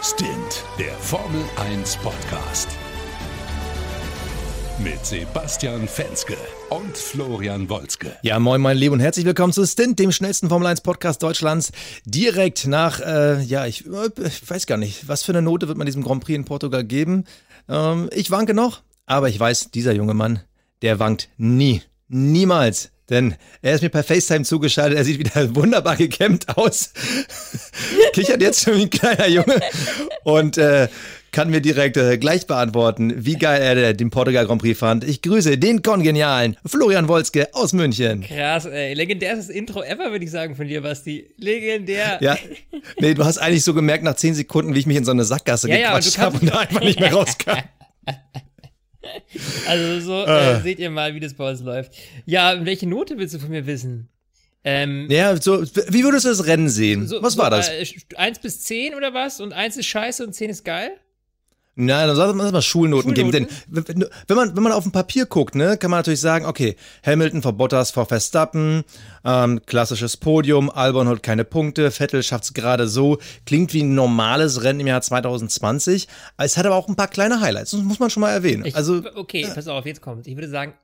Stint, der Formel 1 Podcast. Mit Sebastian Fenske und Florian Wolzke. Ja, moin, mein Lieben und herzlich willkommen zu Stint, dem schnellsten Formel 1 Podcast Deutschlands. Direkt nach, äh, ja, ich, ich, weiß gar nicht, was für eine Note wird man diesem Grand Prix in Portugal geben? Ähm, ich wanke noch, aber ich weiß, dieser junge Mann, der wankt nie, niemals. Denn er ist mir per FaceTime zugeschaltet, er sieht wieder wunderbar gekämmt aus. Kichert jetzt schon wie ein kleiner Junge. Und äh, kann mir direkt äh, gleich beantworten, wie geil er den Portugal Grand Prix fand. Ich grüße den kongenialen Florian Wolzke aus München. Krass, ey. Legendärstes Intro ever, würde ich sagen, von dir, Basti. Legendär. Ja. Nee, du hast eigentlich so gemerkt nach zehn Sekunden, wie ich mich in so eine Sackgasse Ja, ja, gequatscht habe und da einfach nicht mehr rauskam. Also so Ah. äh, seht ihr mal, wie das bei uns läuft. Ja, welche Note willst du von mir wissen? Ähm, Ja, so, wie würdest du das Rennen sehen? so, Was so, war das? Äh, 1 bis 10 oder was? Und 1 ist scheiße und 10 ist geil? Nein, dann soll man mal Schulnoten, geben. Denn wenn man, wenn man auf dem Papier guckt, ne, kann man natürlich sagen, okay, Hamilton vor Bottas vor Verstappen, ähm, klassisches Podium, Albon holt keine Punkte, Vettel schafft's gerade so, klingt wie ein normales Rennen im Jahr 2020. Es hat aber auch ein paar kleine Highlights, das muss man schon mal erwähnen. Ich, also, okay, pass auf, jetzt kommt. Ich würde sagen,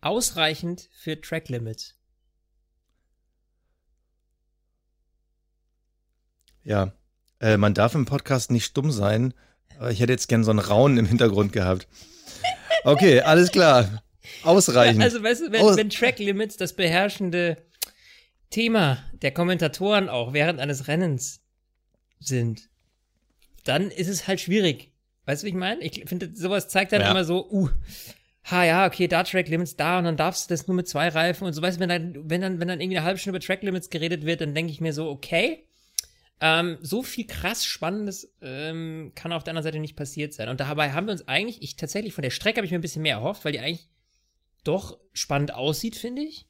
ausreichend für Track Limit. ja, äh, man darf im Podcast nicht dumm sein, aber ich hätte jetzt gern so einen Raunen im Hintergrund gehabt. Okay, alles klar. Ausreichend. Also, weißt du, wenn, Aus- wenn Track Limits das beherrschende Thema der Kommentatoren auch während eines Rennens sind, dann ist es halt schwierig. Weißt du, wie ich meine? Ich finde, sowas zeigt dann Ja. immer so, uh, ha ja, okay, da Track Limits da und dann darfst du das nur mit zwei Reifen und so, weißt du, wenn dann, wenn dann, wenn dann irgendwie eine halbe Stunde über Track Limits geredet wird, dann denke ich mir so, okay, ähm, so viel krass Spannendes ähm, kann auf der anderen Seite nicht passiert sein. Und dabei haben wir uns eigentlich, ich tatsächlich von der Strecke habe ich mir ein bisschen mehr erhofft, weil die eigentlich doch spannend aussieht, finde ich.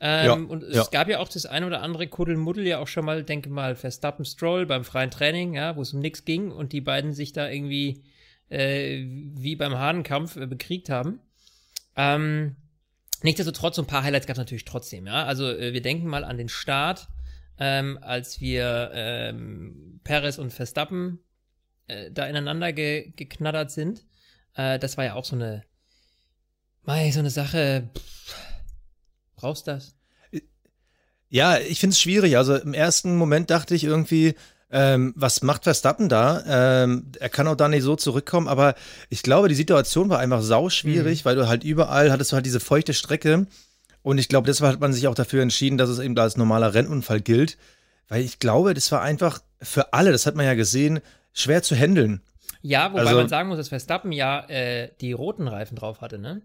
Ähm, Ja, und es ja. gab ja auch das eine oder andere Kuddelmuddel ja auch schon mal, denke mal, Verstappen Stroll beim freien Training, ja, wo es um nichts ging und die beiden sich da irgendwie äh, wie beim Hahnenkampf äh, bekriegt haben. Ähm, nichtsdestotrotz, so ein paar Highlights gab es natürlich trotzdem, ja. Also äh, wir denken mal an den Start, ähm, als wir ähm, Perez und Verstappen äh, da ineinander ge geknattert sind. Äh, das war ja auch so eine, mei, so eine Sache. Pff, brauchst das? Ja, ich finde es schwierig. Also im ersten Moment dachte ich irgendwie, ähm, was macht Verstappen da? Ähm, er kann auch da nicht so zurückkommen, aber ich glaube, die Situation war einfach sau schwierig, weil du halt überall hattest du halt diese feuchte Strecke und ich glaube, deshalb hat man sich auch dafür entschieden, dass es eben als normaler Rennunfall gilt, weil ich glaube, das war einfach für alle, das hat man ja gesehen, schwer zu handeln. Ja, wobei Also- man sagen muss, dass Verstappen ja äh, die roten Reifen drauf hatte, ne?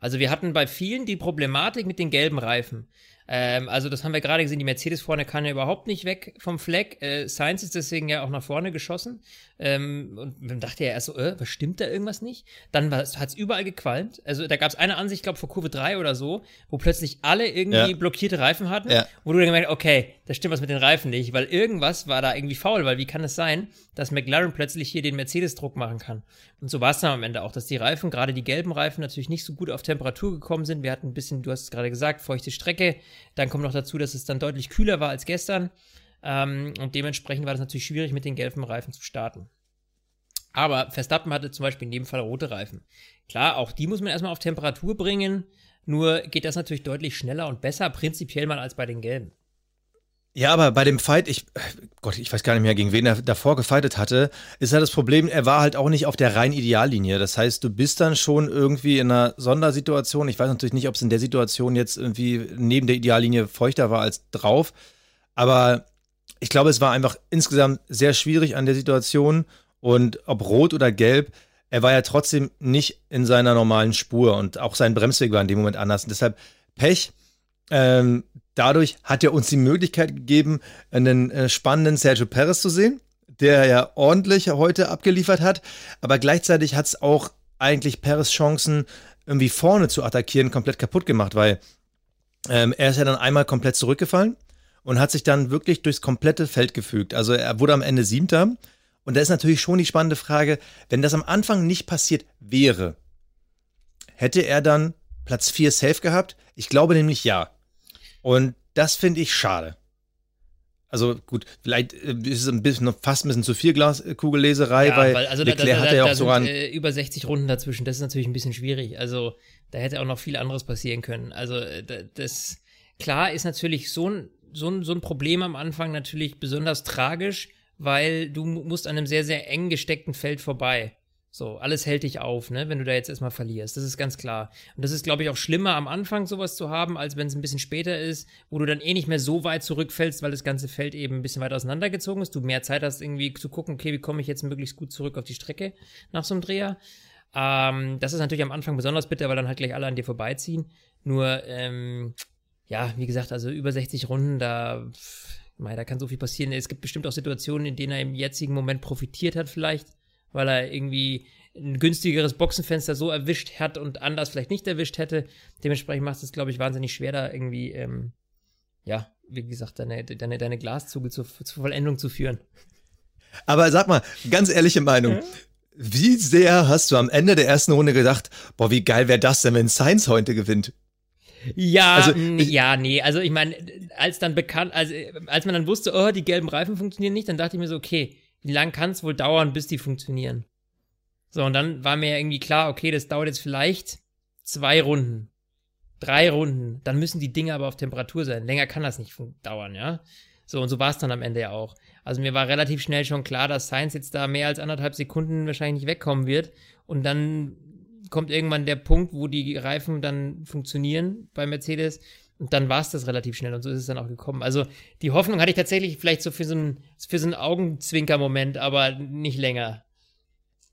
Also wir hatten bei vielen die Problematik mit den gelben Reifen. Ähm, also das haben wir gerade gesehen, die Mercedes vorne kann ja überhaupt nicht weg vom Fleck. Äh, Sainz ist deswegen ja auch nach vorne geschossen. Ähm, und man dachte ja erst so, äh, was stimmt da irgendwas nicht? Dann hat es überall gequalmt. Also da gab es eine Ansicht, glaube vor Kurve 3 oder so, wo plötzlich alle irgendwie Ja. blockierte Reifen hatten, Ja. wo du dann gemerkt okay, da stimmt was mit den Reifen nicht, weil irgendwas war da irgendwie faul, weil wie kann es sein, dass McLaren plötzlich hier den Mercedes-Druck machen kann? Und so war es dann am Ende auch, dass die Reifen, gerade die gelben Reifen, natürlich nicht so gut auf Temperatur gekommen sind. Wir hatten ein bisschen, du hast es gerade gesagt, feuchte Strecke. Dann kommt noch dazu, dass es dann deutlich kühler war als gestern. Ähm, und dementsprechend war das natürlich schwierig, mit den gelben Reifen zu starten. Aber Verstappen hatte zum Beispiel in dem Fall rote Reifen. Klar, auch die muss man erstmal auf Temperatur bringen. Nur geht das natürlich deutlich schneller und besser, prinzipiell mal als bei den gelben. Ja, aber bei dem Fight, ich, Gott, ich weiß gar nicht mehr, gegen wen er davor gefightet hatte, ist halt das Problem, er war halt auch nicht auf der reinen Ideallinie. Das heißt, du bist dann schon irgendwie in einer Sondersituation. Ich weiß natürlich nicht, ob es in der Situation jetzt irgendwie neben der Ideallinie feuchter war als drauf. Aber ich glaube, es war einfach insgesamt sehr schwierig an der Situation. Und ob rot oder gelb, er war ja trotzdem nicht in seiner normalen Spur. Und auch sein Bremsweg war in dem Moment anders. Und deshalb Pech. Ähm, dadurch hat er uns die Möglichkeit gegeben, einen äh, spannenden Sergio Perez zu sehen, der ja ordentlich heute abgeliefert hat. Aber gleichzeitig hat es auch eigentlich Perez Chancen, irgendwie vorne zu attackieren, komplett kaputt gemacht, weil ähm, er ist ja dann einmal komplett zurückgefallen und hat sich dann wirklich durchs komplette Feld gefügt. Also er wurde am Ende Siebter. Und da ist natürlich schon die spannende Frage, wenn das am Anfang nicht passiert wäre, hätte er dann Platz 4 safe gehabt? Ich glaube nämlich ja. Und das finde ich schade. Also gut, vielleicht äh, ist es ein bisschen, fast ein bisschen zu viel Glaskugelleserei, Ja, weil, weil also Leclerc da, da, hat ja auch sogar äh, über 60 Runden dazwischen. Das ist natürlich ein bisschen schwierig. Also da hätte auch noch viel anderes passieren können. Also äh, da- das klar ist natürlich so ein so ein, so ein Problem am Anfang natürlich besonders tragisch, weil du mu- musst an einem sehr sehr eng gesteckten Feld vorbei. So, alles hält dich auf, ne, wenn du da jetzt erstmal verlierst. Das ist ganz klar. Und das ist, glaube ich, auch schlimmer am Anfang sowas zu haben, als wenn es ein bisschen später ist, wo du dann eh nicht mehr so weit zurückfällst, weil das ganze Feld eben ein bisschen weiter auseinandergezogen ist. Du mehr Zeit hast, irgendwie zu gucken, okay, wie komme ich jetzt möglichst gut zurück auf die Strecke nach so einem Dreher. Ähm, das ist natürlich am Anfang besonders bitter, weil dann halt gleich alle an dir vorbeiziehen. Nur, ähm, ja, wie gesagt, also über 60 Runden, da, mei, da kann so viel passieren. Es gibt bestimmt auch Situationen, in denen er im jetzigen Moment profitiert hat, vielleicht, weil er irgendwie ein günstigeres Boxenfenster so erwischt hat und anders vielleicht nicht erwischt hätte. Dementsprechend macht es, glaube ich, wahnsinnig schwer, da irgendwie, ähm, ja, wie gesagt, deine, deine, deine Glaszüge zur, zur Vollendung zu führen. aber sag mal, ganz ehrliche Meinung. Wie sehr hast du am Ende der ersten Runde gedacht, boah, wie geil wäre das denn, wenn Sainz heute gewinnt? Ja, Also, ich- ja, nee, also ich meine, als dann bekannt, also als man dann wusste, oh, die gelben Reifen funktionieren nicht, dann dachte ich mir so, okay, wie lang kann es wohl dauern, bis die funktionieren? So, und dann war mir ja irgendwie klar, okay, das dauert jetzt vielleicht zwei Runden, drei Runden, dann müssen die Dinge aber auf Temperatur sein. Länger kann das nicht dauern, ja. So, und so war es dann am Ende ja auch. Also mir war relativ schnell schon klar, dass Sainz jetzt da mehr als anderthalb Sekunden wahrscheinlich nicht wegkommen wird. Und dann kommt irgendwann der Punkt, wo die Reifen dann funktionieren bei Mercedes. Und dann war es das relativ schnell und so ist es dann auch gekommen. Also die Hoffnung hatte ich tatsächlich vielleicht so für so einen, für so einen Augenzwinker-Moment, aber nicht länger.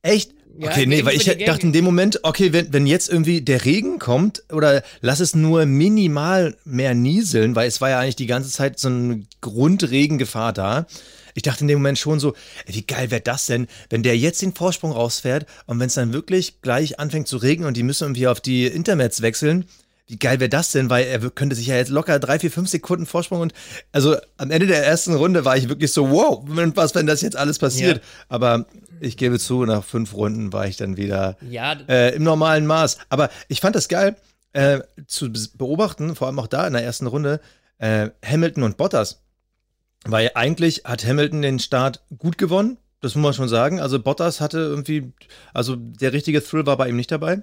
Echt? Ja, okay, nee, weil ich dachte in dem Moment, okay, wenn, wenn jetzt irgendwie der Regen kommt oder lass es nur minimal mehr nieseln, weil es war ja eigentlich die ganze Zeit so eine Grundregengefahr da. Ich dachte in dem Moment schon so, ey, wie geil wäre das denn, wenn der jetzt den Vorsprung rausfährt und wenn es dann wirklich gleich anfängt zu regnen und die müssen irgendwie auf die Internets wechseln, wie geil wäre das denn, weil er könnte sich ja jetzt locker drei, vier, fünf Sekunden Vorsprung und also am Ende der ersten Runde war ich wirklich so, wow, was, wenn das jetzt alles passiert. Ja. Aber ich gebe zu, nach fünf Runden war ich dann wieder Ja, äh, im normalen Maß. Aber ich fand das geil äh, zu beobachten, vor allem auch da in der ersten Runde, äh, Hamilton und Bottas. Weil eigentlich hat Hamilton den Start gut gewonnen, das muss man schon sagen. Also Bottas hatte irgendwie, also der richtige Thrill war bei ihm nicht dabei.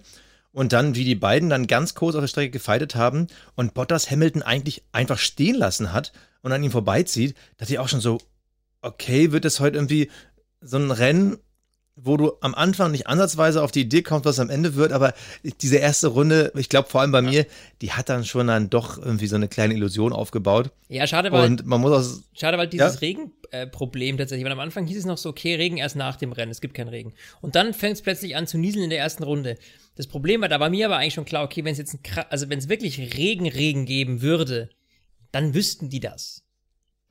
Und dann, wie die beiden dann ganz kurz auf der Strecke gefeitet haben und Bottas Hamilton eigentlich einfach stehen lassen hat und an ihm vorbeizieht, dachte ich auch schon so, okay, wird es heute irgendwie so ein Rennen, wo du am Anfang nicht ansatzweise auf die Idee kommst, was am Ende wird, aber diese erste Runde, ich glaube vor allem bei mir, die hat dann schon dann doch irgendwie so eine kleine Illusion aufgebaut. ja, schade, weil Und man muss auch, Schade, weil dieses Ja. Regenproblem tatsächlich, weil am Anfang hieß es noch so, okay, Regen erst nach dem Rennen, es gibt keinen Regen. Und dann fängt es plötzlich an zu nieseln in der ersten Runde. Das Problem war, da war mir aber eigentlich schon klar, okay, wenn es jetzt ein, also wenn es wirklich Regen, Regen geben würde, dann wüssten die das.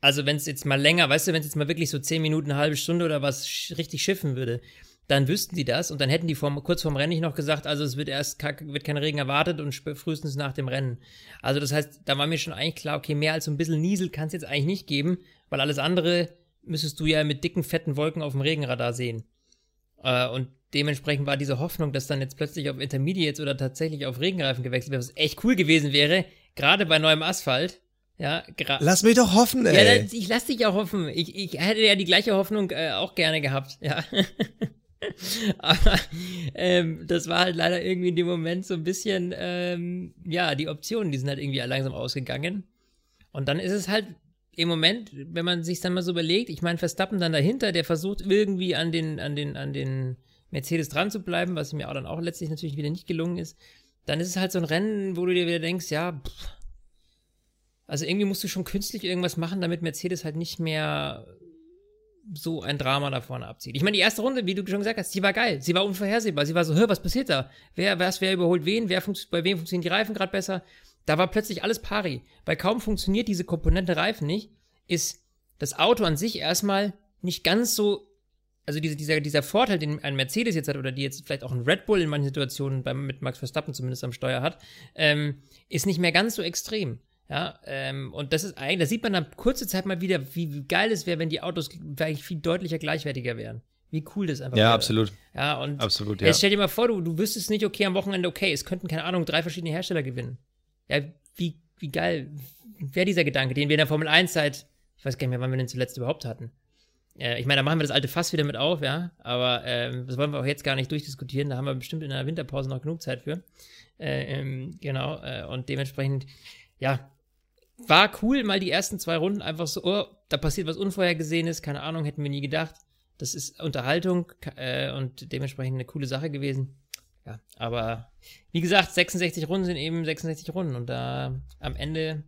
Also wenn es jetzt mal länger, weißt du, wenn es jetzt mal wirklich so zehn Minuten, eine halbe Stunde oder was sch richtig schiffen würde, dann wüssten die das und dann hätten die vorm, kurz vorm Rennen nicht noch gesagt, also es wird erst wird kein Regen erwartet und frühestens nach dem Rennen. Also das heißt, da war mir schon eigentlich klar, okay, mehr als so ein bisschen Niesel kann es jetzt eigentlich nicht geben, weil alles andere müsstest du ja mit dicken, fetten Wolken auf dem Regenradar sehen. Äh, und dementsprechend war diese Hoffnung, dass dann jetzt plötzlich auf Intermediates oder tatsächlich auf Regenreifen gewechselt wäre, was echt cool gewesen wäre, gerade bei neuem Asphalt. Ja, gra lass mich doch hoffen, ja, ey. das, ich lass dich auch hoffen. Ich, ich hätte ja die gleiche Hoffnung äh, auch gerne gehabt, ja. Aber ähm, das war halt leider irgendwie in dem Moment so ein bisschen, ähm, ja, die Optionen, die sind halt irgendwie langsam ausgegangen. Und dann ist es halt im Moment, wenn man sich dann mal so überlegt, ich meine, Verstappen dann dahinter, der versucht irgendwie an den, an den, an den Mercedes dran zu bleiben, was mir auch dann auch letztlich natürlich wieder nicht gelungen ist, dann ist es halt so ein Rennen, wo du dir wieder denkst, ja, pff, also irgendwie musst du schon künstlich irgendwas machen, damit Mercedes halt nicht mehr so ein Drama da vorne abzieht. Ich meine, die erste Runde, wie du schon gesagt hast, die war geil. Sie war unvorhersehbar. Sie war so, hör, was passiert da? Wer, was, wer überholt wen? Wer bei wem funktionieren die Reifen gerade besser? Da war plötzlich alles pari. Weil kaum funktioniert diese Komponente Reifen nicht, ist das Auto an sich erstmal nicht ganz so, also diese, dieser, dieser Vorteil, den ein Mercedes jetzt hat, oder die jetzt vielleicht auch ein Red Bull in manchen Situationen beim, mit Max Verstappen zumindest am Steuer hat, ähm, ist nicht mehr ganz so extrem. Ja, ähm, und das ist eigentlich, da sieht man dann kurze Zeit mal wieder, wie, wie geil es wäre, wenn die Autos eigentlich viel deutlicher gleichwertiger wären. Wie cool das einfach Ja, wäre. absolut. Ja, und Absolut, ja. jetzt stell dir mal vor, du, du wüsstest nicht, okay, am Wochenende, okay, es könnten, keine Ahnung, drei verschiedene Hersteller gewinnen. Ja, wie, wie geil wäre dieser Gedanke, den wir in der Formel 1 seit Ich weiß gar nicht mehr, wann wir den zuletzt überhaupt hatten. Äh, ich meine, da machen wir das alte Fass wieder mit auf, ja. Aber ähm, das wollen wir auch jetzt gar nicht durchdiskutieren. Da haben wir bestimmt in der Winterpause noch genug Zeit für. Äh, ähm, genau. Äh, und dementsprechend, ja, war cool, mal die ersten zwei Runden einfach so, oh, da passiert was Unvorhergesehenes, keine Ahnung, hätten wir nie gedacht. Das ist Unterhaltung äh, und dementsprechend eine coole Sache gewesen. Ja, aber wie gesagt, 66 Runden sind eben 66 Runden und da am Ende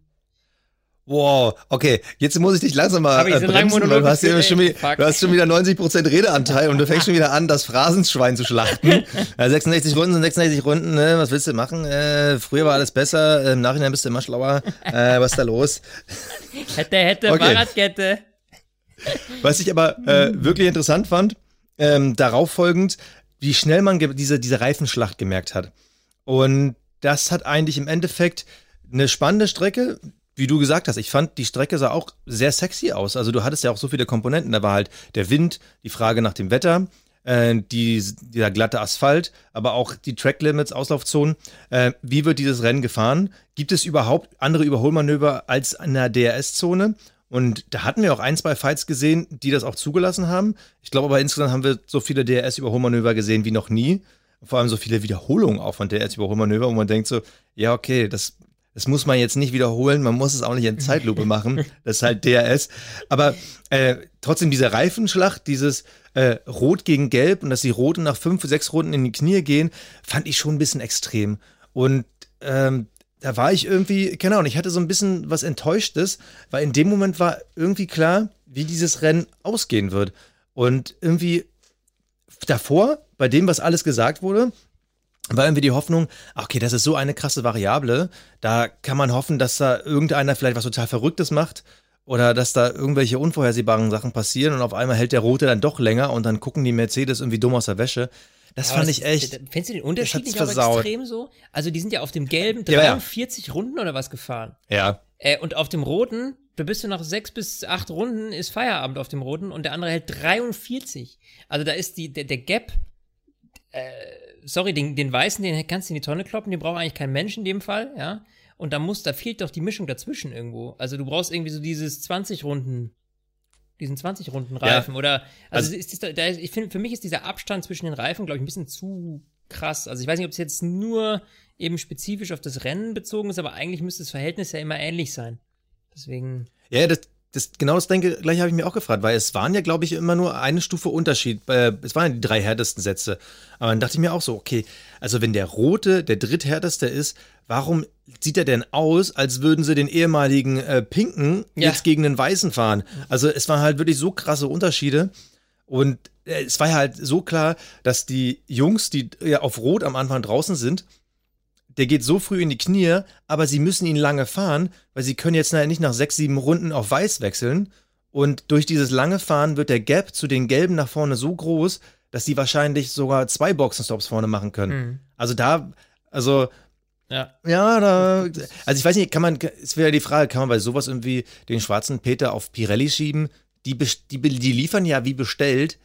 Wow, okay, jetzt muss ich dich langsam mal äh, bremsen, weil du hast, ja schon, wieder, du hast schon wieder 90% Redeanteil und du fängst schon wieder an, das Phrasenschwein zu schlachten. Ja, 66 Runden sind 66 Runden, ne? was willst du machen? Äh, früher war alles besser, äh, im Nachhinein bist du immer schlauer. Äh, was ist da los? hätte, hätte, Okay. Fahrradkette. Was ich aber äh, wirklich interessant fand, ähm, darauf folgend, wie schnell man diese, diese Reifenschlacht gemerkt hat. Und das hat eigentlich im Endeffekt eine spannende Strecke, wie du gesagt hast. Ich fand, die Strecke sah auch sehr sexy aus. Also du hattest ja auch so viele Komponenten. Da war halt der Wind, die Frage nach dem Wetter, äh, die, dieser glatte Asphalt, aber auch die Tracklimits, Auslaufzonen. Äh, wie wird dieses Rennen gefahren? Gibt es überhaupt andere Überholmanöver als in der DRS-Zone? Und da hatten wir auch ein, zwei Fights gesehen, die das auch zugelassen haben. Ich glaube aber insgesamt haben wir so viele DRS-Überholmanöver gesehen wie noch nie. Vor allem so viele Wiederholungen auch von DRS-Überholmanöver, wo man denkt so, ja, okay, das, das muss man jetzt nicht wiederholen, man muss es auch nicht in Zeitlupe machen. Das ist halt DRS. Aber äh, trotzdem diese Reifenschlacht, dieses äh, Rot gegen Gelb und dass die Roten nach fünf, sechs Runden in die Knie gehen, fand ich schon ein bisschen extrem. Und ähm, da war ich irgendwie, keine Ahnung, ich hatte so ein bisschen was Enttäuschtes, weil in dem Moment war irgendwie klar, wie dieses Rennen ausgehen wird. Und irgendwie davor, bei dem, was alles gesagt wurde, war irgendwie die Hoffnung, ach, okay, das ist so eine krasse Variable, da kann man hoffen, dass da irgendeiner vielleicht was total Verrücktes macht oder dass da irgendwelche unvorhersehbaren Sachen passieren und auf einmal hält der Rote dann doch länger und dann gucken die Mercedes irgendwie dumm aus der Wäsche. Das Aber fand das- ich echt. Findest du den Unterschied nicht versaut. extrem so? Also die sind ja auf dem gelben Ja, ja. 43 Runden oder was gefahren. Ja. Äh, und auf dem roten, da bist du nach sechs bis acht Runden, ist Feierabend auf dem roten und der andere hält 43. Also da ist die, der, der Gap, äh, sorry, den, den weißen, den kannst du in die Tonne kloppen, den braucht eigentlich kein Mensch in dem Fall, ja. Und da muss, da fehlt doch die Mischung dazwischen irgendwo. Also du brauchst irgendwie so dieses 20 Runden, diesen 20 Runden Reifen oder, also, Also- ist, ist, da, ich finde, für mich ist dieser Abstand zwischen den Reifen, glaube ich, ein bisschen zu krass. Also ich weiß nicht, ob es jetzt nur eben spezifisch auf das Rennen bezogen ist, aber eigentlich müsste das Verhältnis ja immer ähnlich sein. Deswegen, Ja, das, das, genau das denke, gleich habe ich mir auch gefragt, weil es waren ja, glaube ich, immer nur eine Stufe Unterschied. Äh, es waren ja die drei härtesten Sätze. Aber dann dachte ich mir auch so, okay, also wenn der rote der dritthärteste ist, warum sieht er denn aus, als würden sie den ehemaligen äh, Pinken Ja. jetzt gegen den Weißen fahren? Also es waren halt wirklich so krasse Unterschiede. Und äh, es war ja halt so klar, dass die Jungs, die ja auf Rot am Anfang draußen sind, der geht so früh in die Knie, aber sie müssen ihn lange fahren, weil sie können jetzt nicht nach sechs, sieben Runden auf Weiß wechseln. Und durch dieses lange Fahren wird der Gap zu den Gelben nach vorne so groß, dass sie wahrscheinlich sogar zwei Boxenstops vorne machen können. Mhm. Also da, also ja. ja, da, also ich weiß nicht, kann man, es wäre ja die Frage, kann man bei sowas irgendwie den schwarzen Peter auf Pirelli schieben? Die, die, die liefern ja wie bestellt.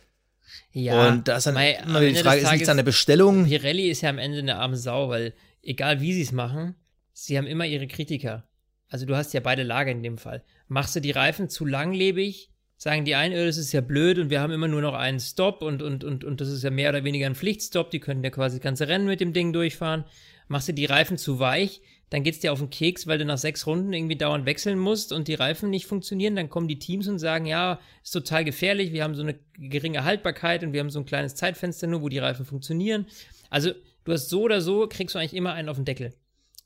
Ja, und da ist dann immer die Frage, ist nichts an der Bestellung? Pirelli ist ja am Ende eine arme Sau, weil egal wie sie es machen, sie haben immer ihre Kritiker. Also du hast ja beide Lager in dem Fall. Machst du die Reifen zu langlebig, sagen die einen, äh, das ist ja blöd und wir haben immer nur noch einen Stop und, und, und, und das ist ja mehr oder weniger ein Pflichtstop, die können ja quasi das ganze Rennen mit dem Ding durchfahren. Machst du die Reifen zu weich, dann geht's dir auf den Keks, weil du nach sechs Runden irgendwie dauernd wechseln musst und die Reifen nicht funktionieren, dann kommen die Teams und sagen, ja, ist total gefährlich, wir haben so eine geringe Haltbarkeit und wir haben so ein kleines Zeitfenster nur, wo die Reifen funktionieren. Also, du hast so oder so, kriegst du eigentlich immer einen auf den Deckel.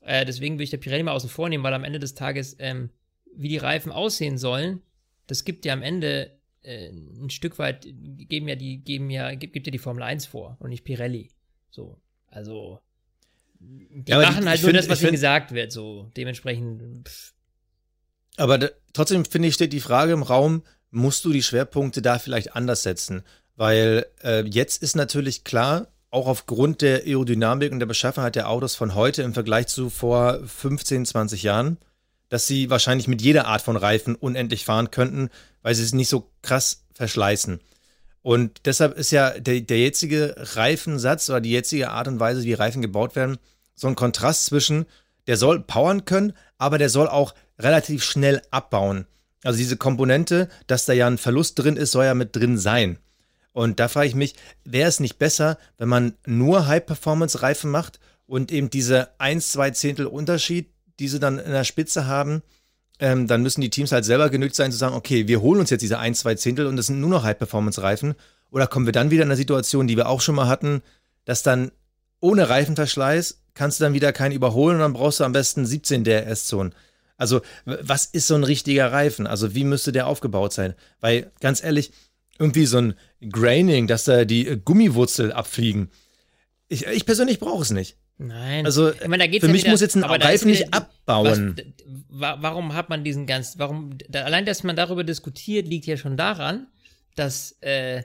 Äh, deswegen würde ich der Pirelli mal außen vor nehmen, weil am Ende des Tages, ähm, wie die Reifen aussehen sollen, das gibt ja am Ende äh, ein Stück weit, geben ja die, geben ja, gibt, gibt ja die Formel 1 vor und nicht Pirelli. So, also die Ja, die- machen halt nur find- das, was ihnen gesagt wird, so dementsprechend. Pff. Aber da, trotzdem finde ich, steht die Frage im Raum, musst du die Schwerpunkte da vielleicht anders setzen? Weil äh, jetzt ist natürlich klar, auch aufgrund der Aerodynamik und der Beschaffenheit der Autos von heute im Vergleich zu vor 15, 20 Jahren, dass sie wahrscheinlich mit jeder Art von Reifen unendlich fahren könnten, weil sie es nicht so krass verschleißen. Und deshalb ist ja der, der jetzige Reifensatz oder die jetzige Art und Weise, wie Reifen gebaut werden, so ein Kontrast zwischen, der soll powern können, aber der soll auch relativ schnell abbauen. Also diese Komponente, dass da ja ein Verlust drin ist, soll ja mit drin sein. Und da frage ich mich, wäre es nicht besser, wenn man nur High-Performance-Reifen macht und eben diese 1, 2 Zehntel Unterschied, die sie dann in der Spitze haben, ähm, dann müssen die Teams halt selber genügt sein zu sagen, okay, wir holen uns jetzt diese 1, 2 Zehntel und das sind nur noch High-Performance-Reifen. Oder kommen wir dann wieder in eine Situation, die wir auch schon mal hatten, dass dann ohne Reifenverschleiß kannst du dann wieder keinen überholen und dann brauchst du am besten 17 DRS-Zonen. Also, was ist so ein richtiger Reifen? Also, wie müsste der aufgebaut sein? Weil, ganz ehrlich, irgendwie so ein Graining, dass da die Gummiwurzel abfliegen. Ich, ich persönlich brauche es nicht. Nein. Also, meine, für ja mich wieder, muss jetzt ein Reifen nicht abbauen. Was, wa- warum hat man diesen ganzen, warum, da, allein, dass man darüber diskutiert, liegt ja schon daran, dass, äh,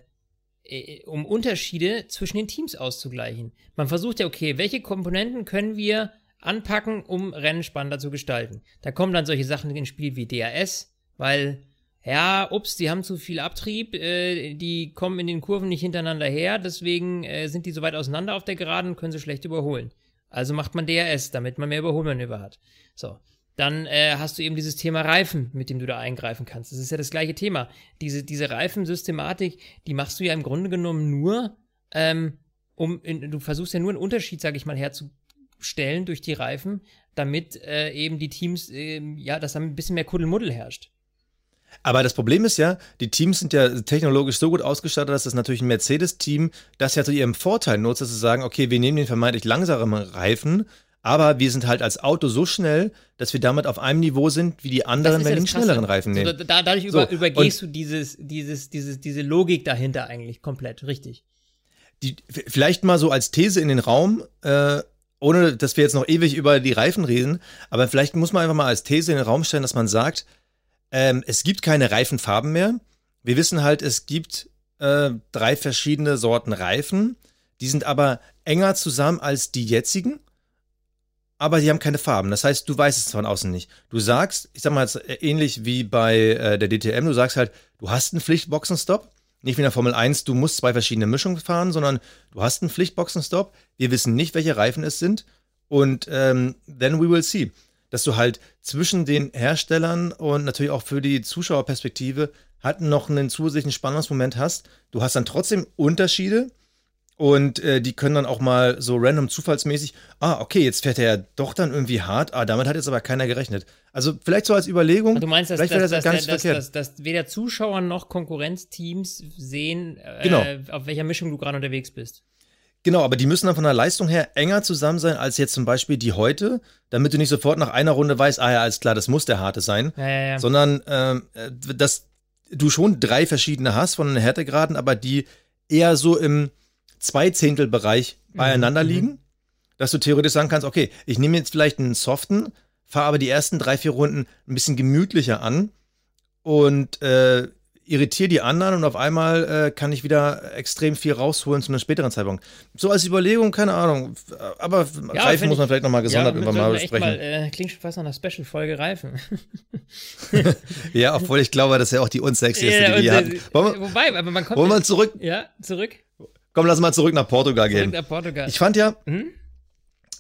äh, um Unterschiede zwischen den Teams auszugleichen. Man versucht ja, okay, welche Komponenten können wir anpacken, um Rennen spannender zu gestalten. Da kommen dann solche Sachen ins Spiel wie DRS, weil, ja, ups, die haben zu viel Abtrieb, äh, die kommen in den Kurven nicht hintereinander her, deswegen äh, sind die so weit auseinander auf der Geraden und können sie schlecht überholen. Also macht man DRS, damit man mehr Überholmanöver hat. So. Dann äh, hast du eben dieses Thema Reifen, mit dem du da eingreifen kannst. Das ist ja das gleiche Thema. Diese, diese Reifensystematik, die machst du ja im Grunde genommen nur, ähm, um, in, du versuchst ja nur einen Unterschied, sag ich mal, herzustellen durch die Reifen, damit äh, eben die Teams, ähm, ja, dass da ein bisschen mehr Kuddelmuddel herrscht. Aber das Problem ist ja, die Teams sind ja technologisch so gut ausgestattet, dass das natürlich ein Mercedes-Team das ja zu ihrem Vorteil nutzt, dass sie sagen, okay, wir nehmen den vermeintlich langsamen Reifen, aber wir sind halt als Auto so schnell, dass wir damit auf einem Niveau sind wie die anderen, wenn ja Krasse. schnelleren Reifen nehmen. da, dadurch So, über, übergehst du dieses, dieses, dieses, diese Logik dahinter eigentlich komplett, richtig. die, vielleicht mal so als These in den Raum, äh, ohne dass wir jetzt noch ewig über die Reifen reden, aber vielleicht muss man einfach mal als These in den Raum stellen, dass man sagt, ähm, es gibt keine Reifenfarben mehr. Wir wissen halt, es gibt äh, drei verschiedene Sorten Reifen, die sind aber enger zusammen als die jetzigen, aber die haben keine Farben. Das heißt, du weißt es von außen nicht. Du sagst, ich sag mal jetzt äh, ähnlich wie bei äh, der DTM, du sagst halt, du hast einen Pflichtboxenstopp, nicht wie in der Formel 1, du musst zwei verschiedene Mischungen fahren, sondern du hast einen Pflichtboxenstopp. Wir wissen nicht, welche Reifen es sind. Und ähm, then we will see. Dass du halt zwischen den Herstellern und natürlich auch für die Zuschauerperspektive halt noch einen zusätzlichen Spannungsmoment hast. Du hast dann trotzdem Unterschiede und äh, die können dann auch mal so random zufallsmäßig, ah, okay, jetzt fährt er ja doch dann irgendwie hart, ah, damit hat jetzt aber keiner gerechnet. Also vielleicht so als Überlegung, Du meinst, dass, vielleicht dass, das, dass, gar dass, nicht dass, verkehrt. dass, dass weder Zuschauer noch Konkurrenzteams sehen, äh, Genau. auf welcher Mischung du gerade unterwegs bist. Genau, aber die müssen dann von der Leistung her enger zusammen sein als jetzt zum Beispiel die heute, damit du nicht sofort nach einer Runde weißt, ah ja, alles klar, das muss der harte sein, Ja, ja, ja. sondern ähm, äh, dass du schon drei verschiedene hast von den Härtegraden, aber die eher so im Zweizehntelbereich beieinander mhm. liegen, dass du theoretisch sagen kannst, okay, ich nehme jetzt vielleicht einen soften, fahre aber die ersten drei, vier Runden ein bisschen gemütlicher an und äh, irritiere die anderen und auf einmal äh, kann ich wieder extrem viel rausholen zu einem späteren Zeitpunkt. So als Überlegung, keine Ahnung. Aber Ja, Reifen muss man ich- vielleicht nochmal gesondert ja, irgendwann mal besprechen. Mal, äh, klingt schon fast nach einer Special-Folge Reifen. Ja, obwohl ich glaube, das ist ja auch die unsexieste, Ja, die wir äh, hatten. Wollen wir, Wobei, aber man kommt. wollen wir zurück, ja, zurück. komm, lass mal zurück nach Portugal Zurück gehen. nach Portugal. Ich fand ja, Hm?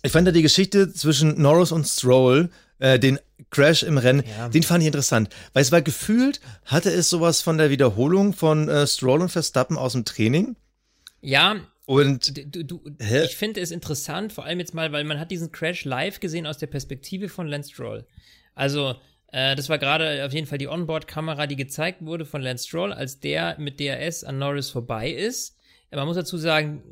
ich fand ja die Geschichte zwischen Norris und Stroll, äh, den Crash im Rennen, Ja. den fand ich interessant. Weil es war gefühlt, hatte es sowas von der Wiederholung von äh, Stroll und Verstappen aus dem Training. ja, Und du, du, ich finde es interessant, vor allem jetzt mal, weil man hat diesen Crash live gesehen aus der Perspektive von Lance Stroll. Also, äh, das war gerade auf jeden Fall die Onboard-Kamera, die gezeigt wurde von Lance Stroll, als der mit DRS an Norris vorbei ist. Man muss dazu sagen,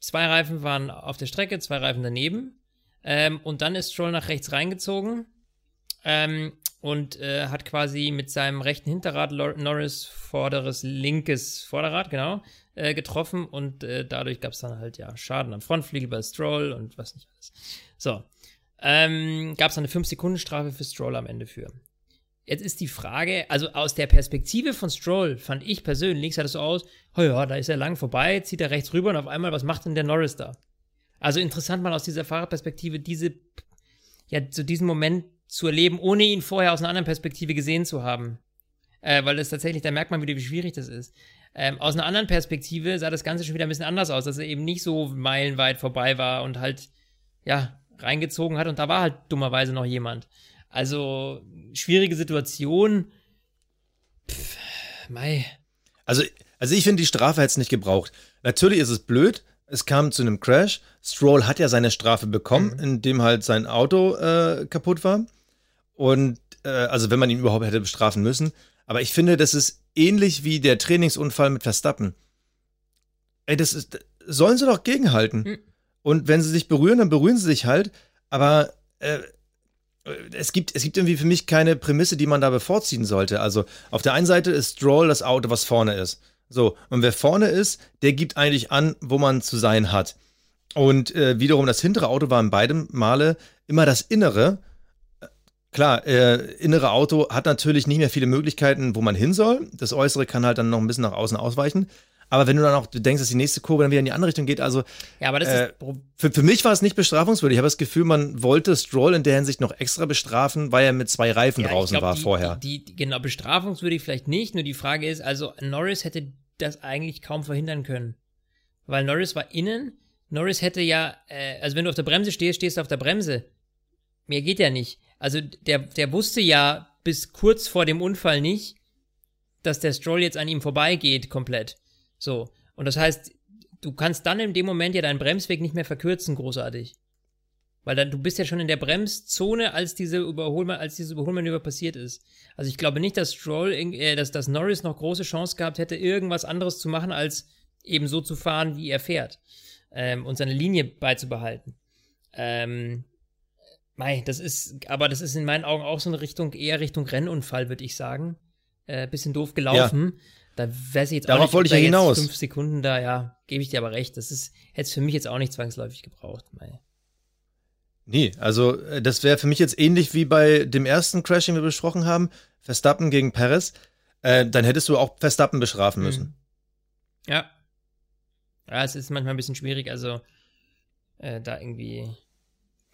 zwei Reifen waren auf der Strecke, zwei Reifen daneben. Ähm, und dann ist Stroll nach rechts reingezogen ähm, und äh, hat quasi mit seinem rechten Hinterrad Lor- Norris vorderes linkes Vorderrad, genau, äh, getroffen und äh, dadurch gab es dann halt ja Schaden am Frontflügel bei Stroll und was nicht alles. So. Ähm, gab es dann eine 5-Sekunden-Strafe für Stroll am Ende für. Jetzt ist die Frage, also aus der Perspektive von Stroll fand ich persönlich, sah das so aus, oh ja, da ist er lang vorbei, zieht er rechts rüber und auf einmal, was macht denn der Norris da? Also interessant mal aus dieser Fahrerperspektive diese, ja, so diesen Moment zu erleben, ohne ihn vorher aus einer anderen Perspektive gesehen zu haben. Äh, weil das tatsächlich, da merkt man wieder, wie schwierig das ist. Ähm, aus einer anderen Perspektive sah das Ganze schon wieder ein bisschen anders aus, dass er eben nicht so meilenweit vorbei war und halt, ja, reingezogen hat und da war halt dummerweise noch jemand. Also, schwierige Situation. Mai. Also, also ich finde, die Strafe hätte es nicht gebraucht. Natürlich ist es blöd. Es kam zu einem Crash. Stroll hat ja seine Strafe bekommen, mhm. indem halt sein Auto äh, kaputt war. Und äh, also wenn man ihn überhaupt hätte bestrafen müssen. Aber ich finde, das ist ähnlich wie der Trainingsunfall mit Verstappen. Ey, das ist, sollen sie doch gegenhalten. Mhm. Und wenn sie sich berühren, dann berühren sie sich halt. Aber äh, es gibt, es gibt irgendwie für mich keine Prämisse, die man da bevorziehen sollte. Also auf der einen Seite ist Stroll das Auto, was vorne ist. So, und wer vorne ist, der gibt eigentlich an, wo man zu sein hat. Und äh, wiederum das hintere Auto war in beiden Male immer das innere. Klar, äh, innere Auto hat natürlich nicht mehr viele Möglichkeiten, wo man hin soll. Das äußere kann halt dann noch ein bisschen nach außen ausweichen. Aber wenn du dann auch denkst, dass die nächste Kurve dann wieder in die andere Richtung geht, also ja, aber das äh, ist für, für mich war es nicht bestrafungswürdig. Ich habe das Gefühl, man wollte Stroll in der Hinsicht noch extra bestrafen, weil er mit zwei Reifen ja, draußen glaub, war die, vorher. Die, die, genau, bestrafungswürdig vielleicht nicht, nur die Frage ist, also Norris hätte das eigentlich kaum verhindern können. Weil Norris war innen, Norris hätte ja, äh, also wenn du auf der Bremse stehst, stehst du auf der Bremse. Mehr geht ja nicht. Also der, der wusste ja bis kurz vor dem Unfall nicht, dass der Stroll jetzt an ihm vorbeigeht komplett. So. Und das heißt, du kannst dann in dem Moment ja deinen Bremsweg nicht mehr verkürzen, großartig. Weil dann, du bist ja schon in der Bremszone, als diese Überholman als dieses Überholmanöver passiert ist. Also ich glaube nicht, dass Stroll, äh, dass, dass Norris noch große Chance gehabt hätte, irgendwas anderes zu machen, als eben so zu fahren, wie er fährt. Ähm, und seine Linie beizubehalten. Ähm, mei, das ist, aber das ist in meinen Augen auch so eine Richtung, eher Richtung Rennunfall, würde ich sagen. Äh, bisschen doof gelaufen. Ja. Da weiß ich jetzt Darauf auch nicht, wollte ich ja hinaus. Fünf Sekunden da, ja, gebe ich dir aber recht. Das ist, hätte es für mich jetzt auch nicht zwangsläufig gebraucht. Mei. Nee, also äh, das wäre für mich jetzt ähnlich wie bei dem ersten Crash, den wir besprochen haben, Verstappen gegen Perez. Äh, dann hättest du auch Verstappen bestrafen müssen. Mhm. Ja. Ja, es ist manchmal ein bisschen schwierig, also äh, da irgendwie